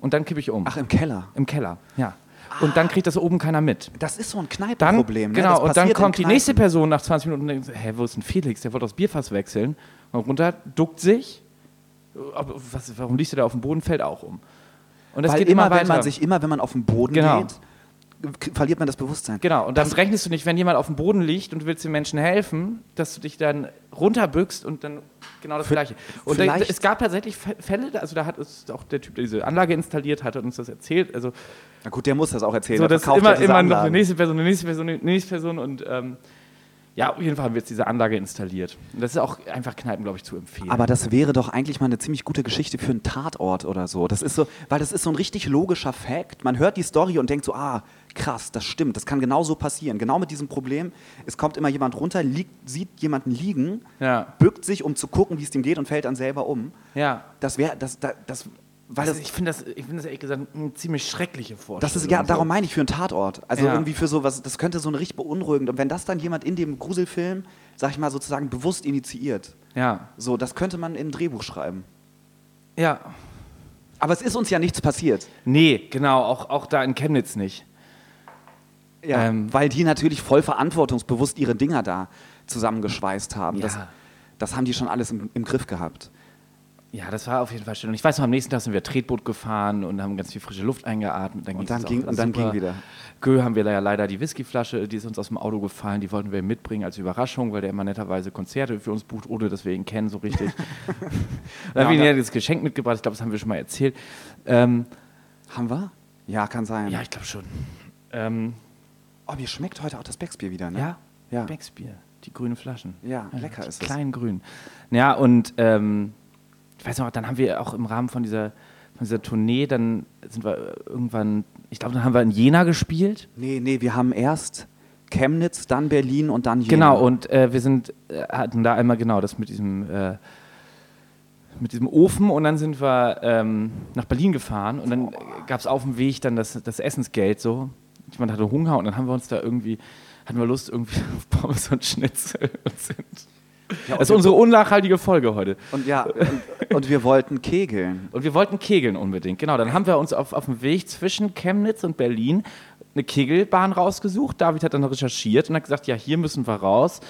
und dann kippe ich um. Ach, im Keller. Im Keller, ja. Und dann kriegt das oben keiner mit. Das ist so ein Dann, Kneipenproblem. ne? genau, Das und dann kommt die nächste. Person nach 20 Minuten und denkt, hä, wo ist denn Felix? Der wollte das Bierfass wechseln. Und runter, duckt sich. Aber was, warum liegst du da auf dem Boden? Fällt auch um. Und das Weil geht immer, immer, wenn man sich immer, wenn man auf den Boden Genau. geht, verliert man das Bewusstsein. Genau, und dann rechnest du nicht, wenn jemand auf dem Boden liegt und du willst den Menschen helfen, dass du dich dann runterbückst und dann genau das Gleiche. Und da, es gab tatsächlich Fä- Fälle, also da hat es auch der Typ, der diese Anlage installiert hat, hat uns das erzählt. Also Na gut, der muss das auch erzählen. so, das immer, diese immer noch eine nächste Person, eine nächste Person, eine nächste Person und ähm, ja, auf jeden Fall haben wir jetzt diese Anlage installiert. Und das ist auch einfach Kneipen, glaube ich, zu empfehlen. Aber das wäre doch eigentlich mal eine ziemlich gute Geschichte für einen Tatort oder so. Das ist so, weil das ist so ein richtig logischer Fact. Man hört die Story und denkt so, ah, krass, das stimmt, das kann genau so passieren. Genau mit diesem Problem. Es kommt immer jemand runter, liegt, sieht jemanden liegen, ja, bückt sich, um zu gucken, wie es dem geht und fällt dann selber um. ja. Das wäre, das, das, das, weil Also das, ich finde das, ich finde das ehrlich gesagt eine ziemlich schreckliche Vorstellung. das ist ja, darum meine ich für einen Tatort. Also Ja. irgendwie für sowas, das könnte so eine richtig beunruhigend. Und wenn das dann jemand in dem Gruselfilm, sag ich mal, sozusagen bewusst initiiert, Ja, so, das könnte man in ein Drehbuch schreiben. ja. Aber es ist uns ja nichts passiert. Nee, genau, auch, auch da in Chemnitz nicht. Ja, Ähm, weil die natürlich voll verantwortungsbewusst ihre Dinger da zusammengeschweißt haben. Das, Ja. das haben die schon alles im, im Griff gehabt. Ja, das war auf jeden Fall schön. Und ich weiß noch, am nächsten Tag sind wir Tretboot gefahren und haben ganz viel frische Luft eingeatmet. Dann Und dann ging- und dann super. ging wieder. Gö haben wir ja leider die Whiskyflasche, die ist uns aus dem Auto gefallen, die wollten wir mitbringen als Überraschung, weil der immer netterweise Konzerte für uns bucht, ohne dass wir ihn kennen so richtig. dann haben wir ihm ja das Geschenk mitgebracht, ich glaube, das haben wir schon mal erzählt. Ähm, Haben wir? Ja, kann sein. ja, ich glaube schon. Ähm, Oh, mir schmeckt heute auch das Becksbier wieder, ne? ja, Ja. Becksbier, die grünen Flaschen. Ja, lecker die ist es. Klein grün. Ja, und ähm, weiß noch, dann haben wir auch im Rahmen von dieser, von dieser Tournee, dann sind wir irgendwann, ich glaube, dann haben wir in Jena gespielt. Nee, nee, wir haben erst Chemnitz, dann Berlin und dann Jena. Genau, und äh, wir sind, äh, hatten da einmal genau das mit diesem, äh, mit diesem Ofen und dann sind wir ähm, nach Berlin gefahren und dann gab es auf dem Weg dann das, das Essensgeld so. Jemand hatte Hunger und dann haben wir uns da irgendwie, hatten wir Lust irgendwie auf Pommes und Schnitzel und sind. Ja, das ist unsere unnachhaltige Folge heute. und ja, und, und wir wollten kegeln. Und wir wollten kegeln unbedingt. Genau, dann haben wir uns auf, auf dem Weg zwischen Chemnitz und Berlin eine Kegelbahn rausgesucht. David hat dann recherchiert und hat gesagt, ja, hier müssen wir raus.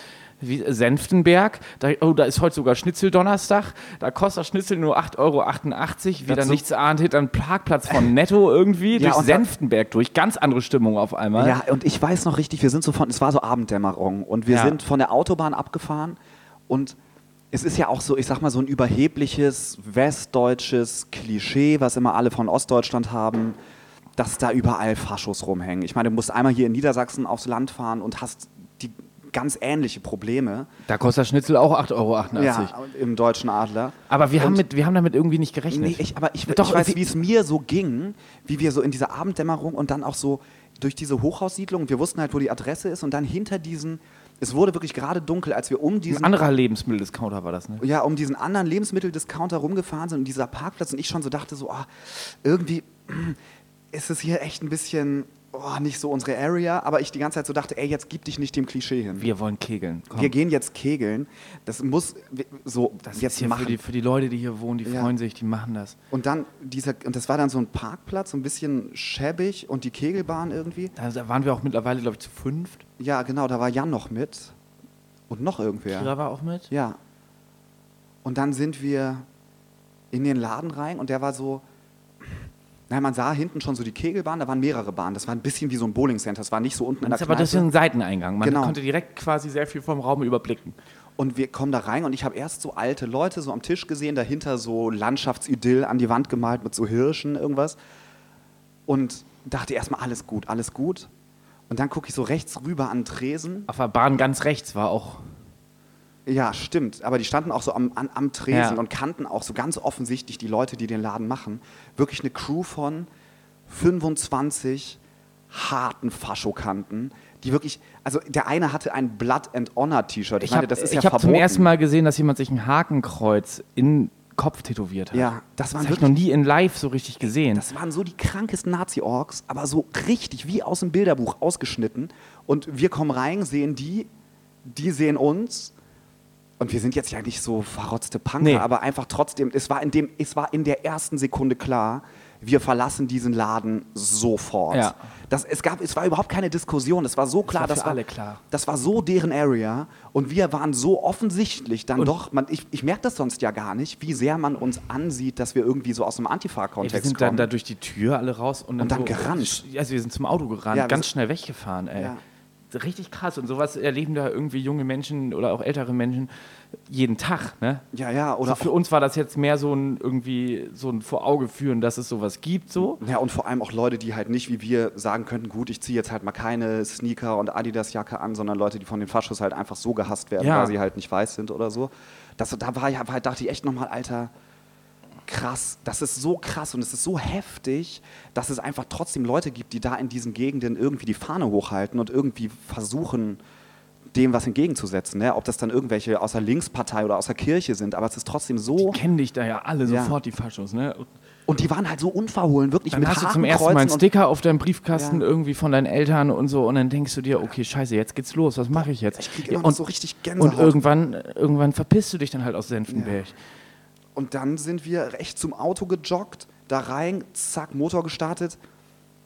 Wie, Senftenberg, da, oh, da ist heute sogar Schnitzeldonnerstag. Da kostet das Schnitzel nur 8,88 Euro. Wieder Dazu- nichts ahnt, hinter einen Parkplatz von Netto irgendwie durch und da- Senftenberg durch. Ganz andere Stimmung auf einmal. Ja, und ich weiß noch richtig, wir sind so von, es war so Abenddämmerung und wir Ja. sind von der Autobahn abgefahren und es ist ja auch so, ich sag mal, so ein überhebliches westdeutsches Klischee, was immer alle von Ostdeutschland haben, dass da überall Faschos rumhängen. Ich meine, du musst einmal hier in Niedersachsen aufs Land fahren und hast die ganz ähnliche Probleme. Da kostet das Schnitzel auch 8,88 Euro. Ja, im deutschen Adler. Aber wir haben, mit, wir haben damit irgendwie nicht gerechnet. Nee, ich, aber ich, Doch, ich weiß, wie es mir so ging, wie wir so in dieser Abenddämmerung und dann auch so durch diese Hochhaussiedlung, wir wussten halt, wo die Adresse ist und dann hinter diesen, es wurde wirklich gerade dunkel, als wir um Ein diesen, anderer Lebensmitteldiscounter war das, ne? ja, um diesen anderen Lebensmitteldiscounter rumgefahren sind und dieser Parkplatz und ich schon so dachte so, ah, irgendwie ist es hier echt ein bisschen oh, nicht so unsere Area, aber ich die ganze Zeit so dachte, ey, jetzt gib dich nicht dem Klischee hin. Wir wollen kegeln. Komm. Wir gehen jetzt kegeln. Das muss so Das jetzt ist hier machen. für die, für die Leute, die hier wohnen, die Ja. freuen sich, die machen das. Und dann dieser, und das war dann so ein Parkplatz, so ein bisschen schäbig und die Kegelbahn irgendwie. Da da waren wir auch mittlerweile, glaube ich, zu fünft. Ja, genau, da war Jan noch mit. Und noch irgendwer. Kira war auch mit. Ja. Und dann sind wir in den Laden rein und der war so. Nein, man sah hinten schon so die Kegelbahn, da waren mehrere Bahnen. Das war ein bisschen wie so ein Bowling-Center. Das war nicht so unten in der aber das ist Kneipe. ein Seiteneingang. Man Genau. konnte direkt quasi sehr viel vom Raum überblicken. Und wir kommen da rein und ich habe erst so alte Leute so am Tisch gesehen, dahinter so Landschaftsidyll an die Wand gemalt mit so Hirschen, irgendwas. Und dachte erstmal, alles gut, alles gut. Und dann gucke ich so rechts rüber an den Tresen. Auf der Bahn ganz rechts war auch. Ja, stimmt. Aber die standen auch so am, an, am Tresen Ja. und kannten auch so ganz offensichtlich die Leute, die den Laden machen. Wirklich eine Crew von 25 harten Faschokanten, die wirklich, also der eine hatte ein Blood and Honor T-Shirt. Ich meine, habe das ist ich ja hab zum verboten. ersten Mal gesehen, dass jemand sich ein Hakenkreuz in den Kopf tätowiert hat. Ja, das waren Das habe ich noch wirklich- nie in live so richtig gesehen. Das waren so die krankesten Nazi-Orks, aber so richtig wie aus dem Bilderbuch ausgeschnitten. Und wir kommen rein, sehen die, die sehen uns. Und wir sind jetzt ja nicht so verrotzte Punker, Nee. aber einfach trotzdem, es war, in dem, es war in der ersten Sekunde klar, wir verlassen diesen Laden sofort. Ja. Das, es, gab, es war überhaupt keine Diskussion, es war so klar, war das war alle klar. Das war so deren Area und wir waren so offensichtlich dann Und- doch, man, ich, ich merke das sonst ja gar nicht, wie sehr man uns ansieht, dass wir irgendwie so aus dem Ey, wir Antifa-Kontext sind kommen. dann da durch die Tür alle raus und dann, Und dann so, gerannt. Also wir sind zum Auto gerannt, Ja, wir ganz schnell weggefahren, ey. Ja. Richtig krass. Und sowas erleben da irgendwie junge Menschen oder auch ältere Menschen jeden Tag, ne? Ja, ja, Oder also für uns war das jetzt mehr so ein irgendwie so ein vor Auge führen, dass es sowas gibt, so. Ja, und vor allem auch Leute, die halt nicht wie wir sagen könnten, gut, ich ziehe jetzt halt mal keine Sneaker und Adidas-Jacke an, sondern Leute, die von den Faschos halt einfach so gehasst werden, Ja. weil sie halt nicht weiß sind oder so. Das, da war ich, war, dachte ich echt nochmal, Alter, krass, das ist so krass und es ist so heftig, dass es einfach trotzdem Leute gibt, die da in diesen Gegenden irgendwie die Fahne hochhalten und irgendwie versuchen, dem was entgegenzusetzen. Ne? Ob das dann irgendwelche aus der Linkspartei oder aus der Kirche sind, aber es ist trotzdem so. Kennen dich da ja alle Ja. sofort, die Faschos, ne? Und die waren halt so unverhohlen, wirklich Dann mit hast du zum ersten Mal einen Sticker auf deinem Briefkasten Ja. irgendwie von deinen Eltern und so und dann denkst du dir, okay, scheiße, jetzt geht's los, was mache ich jetzt? Ich krieg Ja, immer noch und, so richtig Gänsehaut. und irgendwann, irgendwann verpisst du dich dann halt aus Senftenberg. Und dann sind wir echt zum Auto gejoggt, da rein, zack, Motor gestartet.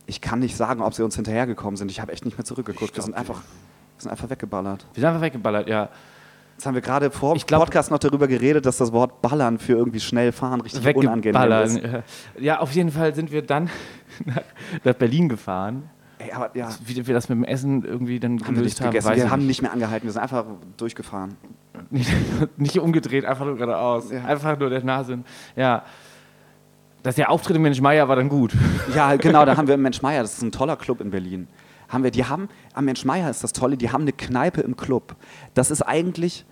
Ich kann nicht sagen, ob sie uns hinterhergekommen sind. Ich habe echt nicht mehr zurückgeguckt. Wir sind einfach, wir sind einfach weggeballert. Wir sind einfach weggeballert, ja. Jetzt haben wir gerade vor dem Podcast noch darüber geredet, dass das Wort Ballern für irgendwie schnell fahren richtig unangenehm ist. Ja, auf jeden Fall sind wir dann nach Berlin gefahren. Ey, aber ja, Wie wir das mit dem Essen irgendwie dann haben wir gelöst nicht haben, gegessen. Wir haben nicht. nicht mehr angehalten. Wir sind einfach durchgefahren. Nicht, nicht umgedreht, einfach nur geradeaus. Ja. Einfach nur der Nase. Ja. Das der Auftritt im Mensch Meier war dann gut. Ja, genau, da haben wir im Mensch Meier, das ist ein toller Club in Berlin. Haben wir, die haben, am Mensch Meier ist das Tolle, die haben eine Kneipe im Club. Das ist eigentlich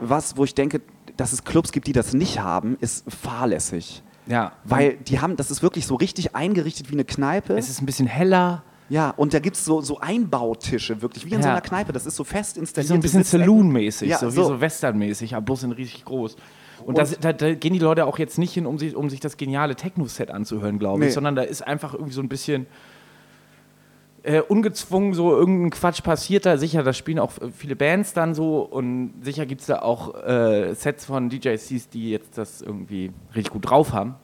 was, wo ich denke, dass es Clubs gibt, die das nicht haben, ist fahrlässig. Ja. Weil die haben, das ist wirklich so richtig eingerichtet wie eine Kneipe. es ist ein bisschen heller, ja, und da gibt es so, so Einbautische, wirklich wie in so Ja. einer Kneipe. Das ist so fest installiert. so ein bisschen Saloon-mäßig, Ja, so wie so. so Western-mäßig, aber bloß in riesig groß. Und, das, da, da gehen die Leute auch jetzt nicht hin, um sich, um sich das geniale Techno-Set anzuhören, glaube Nee. ich, sondern da ist einfach irgendwie so ein bisschen äh, ungezwungen so irgendein Quatsch passiert da. Sicher, da spielen auch viele Bands dann so und sicher gibt es da auch äh, Sets von DJs, die jetzt das irgendwie richtig gut drauf haben.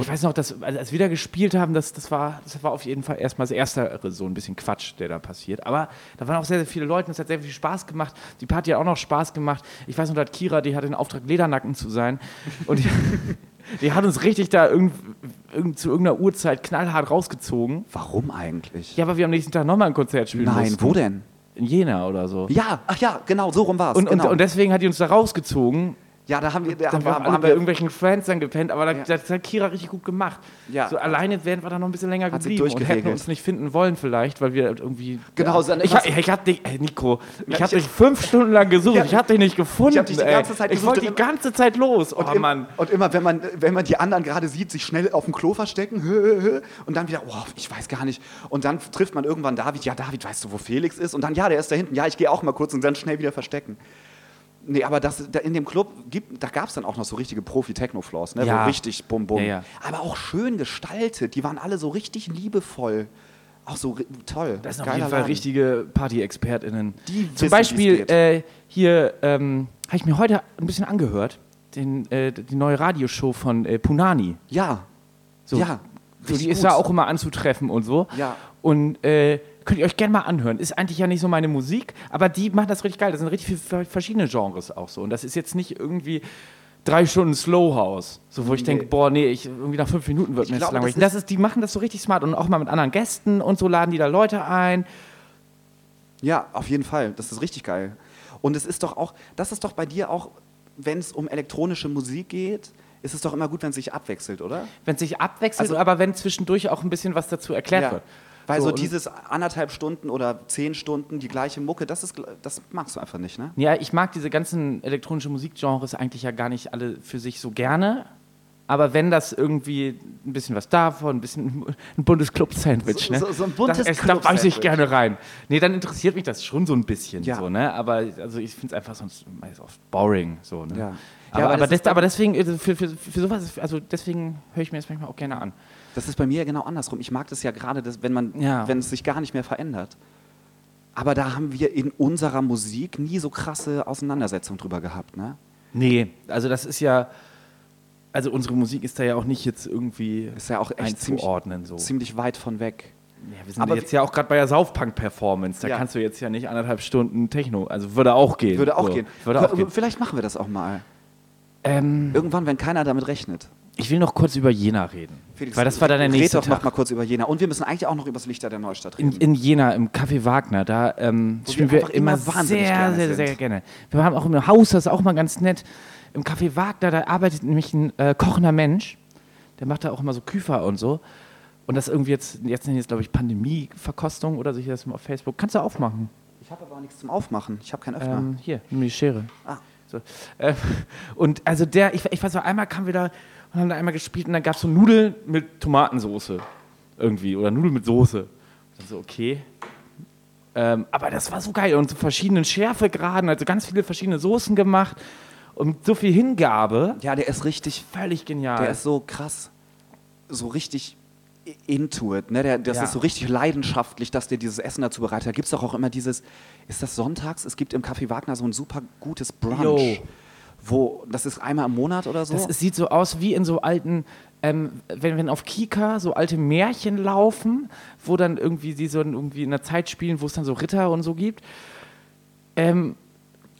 Ich weiß noch, dass, als wir da gespielt haben, das, das, war, das war auf jeden Fall erstmal das erste so ein bisschen Quatsch, der da passiert. Aber da waren auch sehr, sehr viele Leute und es hat sehr viel Spaß gemacht. Die Party hat auch noch Spaß gemacht. Ich weiß noch, da hat Kira, die hat den Auftrag, Ledernacken zu sein. Und die, die hat uns richtig da irgend, irgend, zu irgendeiner Uhrzeit knallhart rausgezogen. Warum eigentlich? Ja, aber wir am nächsten Tag nochmal ein Konzert spielen Nein, mussten. wo denn? In Jena oder so. Ja, ach ja, genau, so rum war es. Und, genau. und, und deswegen hat die uns da rausgezogen. Ja, da haben wir, da haben, haben, haben, wir irgendwelchen Fans dann gepennt, aber da, Ja. das hat Kira richtig gut gemacht. Ja. So alleine wären wir da noch ein bisschen länger Hat geblieben und hätten uns nicht finden wollen vielleicht, weil wir halt irgendwie... Genau, ja. ich, ich, ich hab dich, ey Nico, ich Ja, hab ich- dich fünf Stunden lang gesucht, ich hab dich nicht gefunden, Ich hab dich die ganze Zeit Ich gesucht wollte die ganze Zeit los, oh Und, im, Mann. und immer, wenn man, wenn man die anderen gerade sieht, sich schnell auf dem Klo verstecken und dann wieder, oh, ich weiß gar nicht. Und dann trifft man irgendwann David, ja, David, weißt du, wo Felix ist? Und dann, ja, der ist da hinten, ja, ich gehe auch mal kurz und dann schnell wieder verstecken. Nee, aber das, da in dem Club, gibt, da gab es dann auch noch so richtige Profi-Techno-Floors, ne? Ja. wo richtig bum bum. Ja, ja. Aber auch schön gestaltet, die waren alle so richtig liebevoll. Auch so toll. Das sind auf jeden Fall Laden. richtige Party-ExpertInnen. Die wissen, Zum Beispiel äh, hier ähm, habe ich mir heute ein bisschen angehört, den, äh, die neue Radioshow von äh, Punani. Ja. So, ja. So, die ist da auch immer anzutreffen und so. Ja. Und äh, könnt ihr euch gerne mal anhören. Ist eigentlich ja nicht so meine Musik, aber die machen das richtig geil. Das sind richtig viele verschiedene Genres auch so. Und das ist jetzt nicht irgendwie drei Stunden Slow House, so wo ich denke, boah, nee, ich, irgendwie nach fünf Minuten wird Ich mir jetzt glaube, langweilig. das Das ist, die machen das so richtig smart und auch mal mit anderen Gästen und so laden die da Leute ein. Ja, auf jeden Fall. Das ist richtig geil. Und es ist doch auch, das ist doch bei dir auch, wenn es um elektronische Musik geht, ist es doch immer gut, wenn es sich abwechselt, oder? Wenn es sich abwechselt, Also- aber wenn zwischendurch auch ein bisschen was dazu erklärt wird. Weil so, und- dieses anderthalb Stunden oder zehn Stunden die gleiche Mucke, das, ist, das magst du einfach nicht, ne? Ja, ich mag diese ganzen elektronischen Musikgenres eigentlich ja gar nicht alle für sich so gerne. Aber wenn das irgendwie ein bisschen was davon, ein bisschen ein buntes Club-Sandwich, So- ne? so- so ein buntes das, Da beiße ich gerne rein. Nee, dann interessiert mich das schon so ein bisschen, Ja. so, ne? Aber also ich finde es einfach sonst oft boring, so, ne? Ja. Aber, Ja, aber aber, das dann- aber deswegen, also für, für, für sowas, also deswegen höre ich mir das manchmal auch gerne an. Das ist bei mir genau andersrum. Ich mag das ja gerade, dass, wenn, man, Ja. wenn es sich gar nicht mehr verändert. Aber da haben wir in unserer Musik nie so krasse Auseinandersetzungen drüber gehabt. Ne? Nee, also das ist ja, also unsere Musik ist da ja auch nicht jetzt irgendwie Ist ja auch echt ziemlich, einzuordnen, so. ziemlich weit von weg. Ja, wir sind Aber jetzt ja auch gerade bei der Saufpunk-Performance. Da Ja. kannst du jetzt ja nicht anderthalb Stunden Techno. Also würde auch gehen. Würde auch so. gehen. Würde auch gehen. Vielleicht machen wir das auch mal. Ähm, Irgendwann, wenn keiner damit rechnet. Ich will noch kurz über Jena reden. Felix, weil das war dann der red nächste doch noch mal kurz über Jena. Und wir müssen eigentlich auch noch über das Lichter der Neustadt In, reden. in Jena, im Café Wagner, da ähm, spielen wir immer, sehr, sehr, sind. sehr gerne. Wir haben auch im Haus, das ist auch mal ganz nett. Im Café Wagner, da arbeitet nämlich ein äh, kochender Mensch. Der macht da auch immer so Küfer und so. Und das irgendwie jetzt, jetzt nennen jetzt, glaube ich, Pandemie-Verkostung oder so hier das mal auf Facebook. Kannst du aufmachen? Ich habe aber auch nichts zum Aufmachen. Ich habe keinen Öffner. Ähm, hier, nimm die Schere. Ah. So. Ähm, und also der, ich, ich weiß noch, einmal kamen wir da und haben da einmal gespielt und dann gab es so Nudeln mit Tomatensoße irgendwie oder Nudeln mit Soße. Und so, okay. Ähm, aber das war so geil und so verschiedenen Schärfegraden, also ganz viele verschiedene Soßen gemacht und so viel Hingabe. Ja, der ist richtig, Völlig genial. der ist so krass, so richtig into it. Ne? Der, das Ja. ist so richtig leidenschaftlich, dass der dieses Essen dazu bereitet. Da gibt es doch auch immer dieses, ist das sonntags? Es gibt im Café Wagner so ein super gutes Brunch. Jo. Wo, das ist einmal im Monat oder so? Das sieht so aus wie in so alten, ähm, wenn, wenn auf Kika so alte Märchen laufen, wo dann irgendwie die so irgendwie in einer Zeit spielen, wo es dann so Ritter und so gibt. Ähm,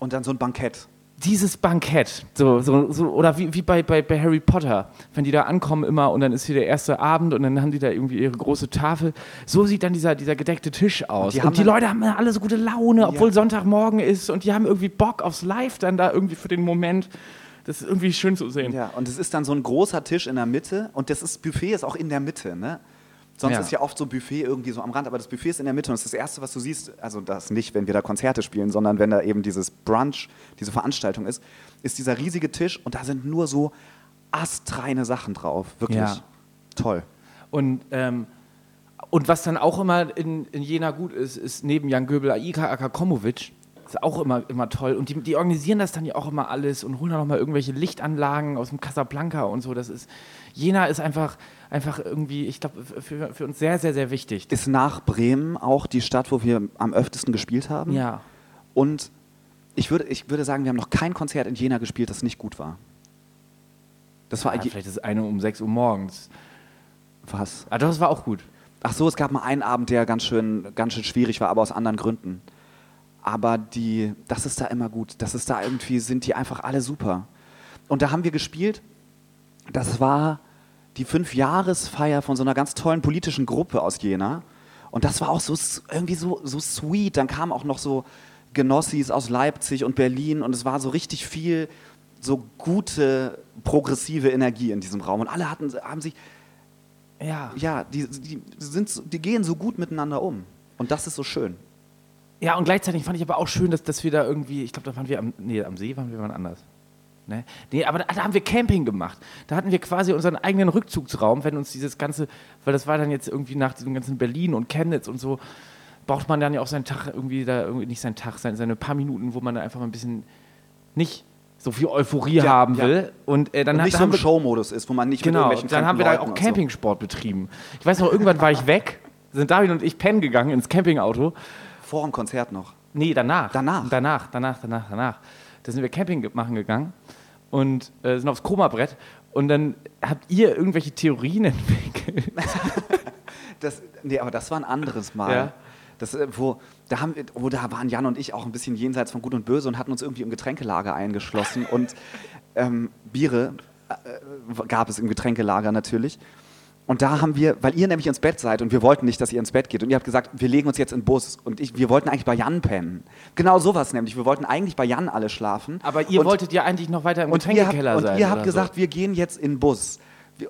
Und dann so ein Bankett. Dieses Bankett, so, so, so, oder wie, wie bei, bei, bei Harry Potter, wenn die da ankommen immer und dann ist hier der erste Abend und dann haben die da irgendwie ihre große Tafel. So sieht dann dieser, dieser gedeckte Tisch aus. die Und die, Leute haben alle so gute Laune, obwohl Ja. Sonntagmorgen ist und die haben irgendwie Bock aufs Live dann da irgendwie für den Moment. Das ist irgendwie schön zu sehen. Ja, und es ist dann so ein großer Tisch in der Mitte und das ist, Buffet ist auch in der Mitte, ne? Sonst Ja. ist ja oft so Buffet irgendwie so am Rand, aber das Buffet ist in der Mitte und das ist das Erste, was du siehst, also das nicht, wenn wir da Konzerte spielen, sondern wenn da eben dieses Brunch, diese Veranstaltung ist, ist dieser riesige Tisch und da sind nur so astreine Sachen drauf. Wirklich Ja. toll. Und, ähm, und was dann auch immer in, in Jena gut ist, ist neben Jan Göbel Aika Akakomovic. Ist auch immer, immer toll. Und die, die organisieren das dann ja auch immer alles und holen dann noch mal irgendwelche Lichtanlagen aus dem Casablanca und so. Das ist, Jena ist einfach, einfach irgendwie, ich glaube, für, für uns sehr, sehr, sehr wichtig. Ist nach Bremen auch die Stadt, wo wir am öftesten gespielt haben. Ja. Und ich würde, ich würde sagen, wir haben noch kein Konzert in Jena gespielt, das nicht gut war. Das war ja vielleicht ist es eine um 6 Uhr morgens. Was? Ah, doch, das war auch gut. Ach so, es gab mal einen Abend, der ganz schön, ganz schön schwierig war, aber aus anderen Gründen. Aber die, das ist da immer gut. Das ist da irgendwie, sind die einfach alle super. Und da haben wir gespielt, das war die Fünfjahresfeier von so einer ganz tollen politischen Gruppe aus Jena. Und das war auch so irgendwie so, so sweet. Dann kamen auch noch so Genossis aus Leipzig und Berlin und es war so richtig viel so gute, progressive Energie in diesem Raum. Und alle hatten, haben sich, Ja. ja, die, die, sind, die gehen so gut miteinander um. Und das ist so schön. Ja, und gleichzeitig fand ich aber auch schön, dass, dass wir da irgendwie, ich glaube, da waren wir am, nee, am See waren wir wann anders. Ne? Nee, aber da, da haben wir Camping gemacht. Da hatten wir quasi unseren eigenen Rückzugsraum, wenn uns dieses ganze, weil das war dann jetzt irgendwie nach diesem ganzen Berlin und Chemnitz und so, braucht man dann ja auch seinen Tag irgendwie da, irgendwie nicht seinen Tag, seine, seine paar Minuten, wo man da einfach mal ein bisschen nicht so viel Euphorie Ja, haben ja. will. Und äh, dann Und hat- nicht da so haben im wir- Showmodus ist, wo man nicht mit Genau, irgendwelchen dann haben wir da auch und so. Campingsport betrieben. Ich weiß noch, irgendwann war ich weg, sind David und ich pennen gegangen ins Campingauto. Vor dem Konzert noch. Nee, danach. Danach? Danach, danach, danach, danach. Da sind wir Camping machen gegangen und äh, sind aufs Koma-Brett. Und dann habt ihr irgendwelche Theorien entwickelt. Das, nee, aber das war ein anderes Mal. Ja. Das, äh, wo, da haben wo da waren Jan und ich auch ein bisschen jenseits von Gut und Böse und hatten uns irgendwie im Getränkelager eingeschlossen und ähm, Biere äh, gab es im Getränkelager natürlich. Und da haben wir, weil ihr nämlich ins Bett seid und wir wollten nicht, dass ihr ins Bett geht und ihr habt gesagt, wir legen uns jetzt in den Bus und ich, wir wollten eigentlich bei Jan pennen. Genau sowas nämlich. Wir wollten eigentlich bei Jan alle schlafen. Aber ihr und, wolltet ja eigentlich noch weiter im und Getränkekeller und sein. ihr habt gesagt, wir gehen jetzt in den Bus.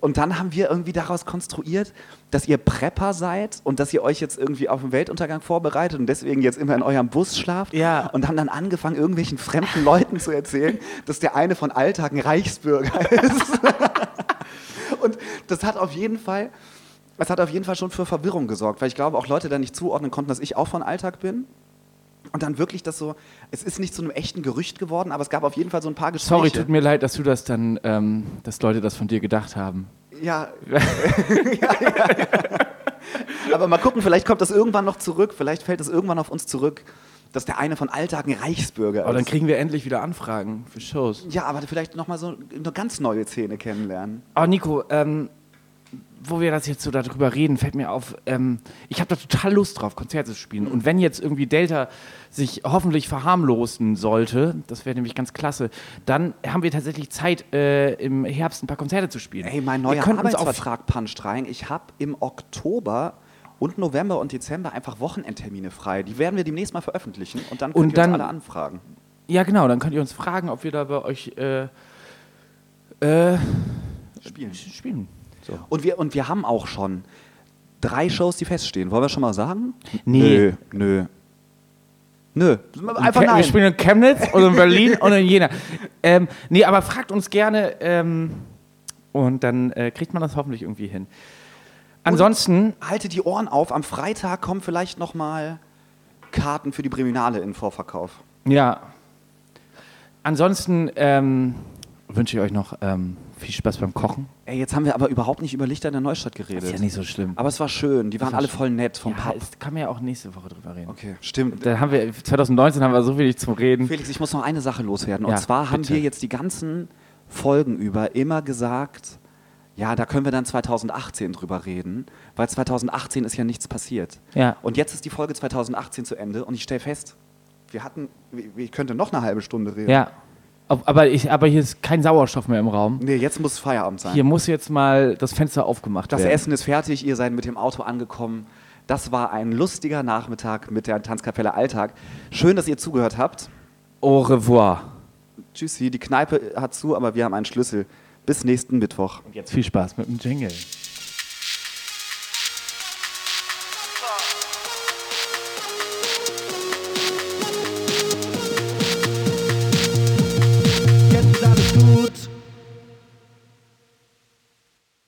Und dann haben wir irgendwie daraus konstruiert, dass ihr Prepper seid und dass ihr euch jetzt irgendwie auf den Weltuntergang vorbereitet und deswegen jetzt immer in eurem Bus schlaft. Ja. Und haben dann angefangen, irgendwelchen fremden Leuten zu erzählen, dass der eine von Alltag ein Reichsbürger ist. Das hat auf jeden Fall, das hat auf jeden Fall schon für Verwirrung gesorgt, weil ich glaube, auch Leute da nicht zuordnen konnten, dass ich auch von Alltag bin. Und dann wirklich das so, es ist nicht zu einem echten Gerücht geworden, aber es gab auf jeden Fall so ein paar Gespräche. Sorry, tut mir leid, dass du das dann, ähm, dass Leute das von dir gedacht haben. Ja. ja, ja. Aber mal gucken, vielleicht kommt das irgendwann noch zurück, vielleicht fällt es irgendwann auf uns zurück, dass der eine von Alltag ein Reichsbürger Aber dann ist. kriegen wir endlich wieder Anfragen für Shows. Ja, aber vielleicht nochmal so eine ganz neue Szene kennenlernen. Aber Nico, ähm, wo wir das jetzt so darüber reden, fällt mir auf, ähm, ich habe da total Lust drauf, Konzerte zu spielen. Und wenn jetzt irgendwie Delta sich hoffentlich verharmlosen sollte, das wäre nämlich ganz klasse, dann haben wir tatsächlich Zeit, äh, im Herbst ein paar Konzerte zu spielen. Ey, mein neuer Arbeitsvertrag puncht rein. Ich habe im Oktober und November und Dezember einfach Wochenendtermine frei. Die werden wir demnächst mal veröffentlichen und dann könnt Und ihr dann- uns alle anfragen. Ja, genau, dann könnt ihr uns fragen, ob wir da bei euch äh, äh, Spielen. spielen. So. Und wir, und wir haben auch schon drei Shows, die feststehen. Wollen wir schon mal sagen? Nee. Nö. Nö. Einfach Ke- nein. Wir spielen in Chemnitz und in Berlin und in Jena. Ähm, nee, aber fragt uns gerne ähm, und dann äh, kriegt man das hoffentlich irgendwie hin. Ansonsten, Haltet die Ohren auf. Am Freitag kommen vielleicht noch mal Karten für die Breminale in Vorverkauf. ja. Ansonsten ähm, wünsche ich euch noch ähm, viel Spaß beim Kochen. Ey, jetzt haben wir aber überhaupt nicht über Lichter in der Neustadt geredet. Ist ja nicht so schlimm. aber es war schön. Die waren war alle voll nett vom ja, Pub. es kann man ja auch nächste Woche drüber reden. Okay, stimmt. Da haben wir 2019 haben wir so wenig zum Reden. Felix, ich muss noch eine Sache loswerden. Und Ja, zwar haben bitte. wir jetzt die ganzen Folgen über immer gesagt, ja, da können wir dann 2018 drüber reden, weil 2018 ist ja nichts passiert. Ja. Und jetzt ist die Folge 2018 zu Ende und ich stelle fest, wir hatten, ich könnte noch eine halbe Stunde reden. Ja. Aber, ich, aber hier ist kein Sauerstoff mehr im Raum. Nee, jetzt muss Feierabend sein. Hier muss jetzt mal das Fenster aufgemacht das werden. Essen ist fertig, ihr seid mit dem Auto angekommen. Das war ein lustiger Nachmittag mit der Tanzkapelle Alltag. Schön, dass ihr zugehört habt. Au revoir. Tschüssi, die Kneipe hat zu, aber wir haben einen Schlüssel. Bis nächsten Mittwoch. Und jetzt viel Spaß mit dem Jingle.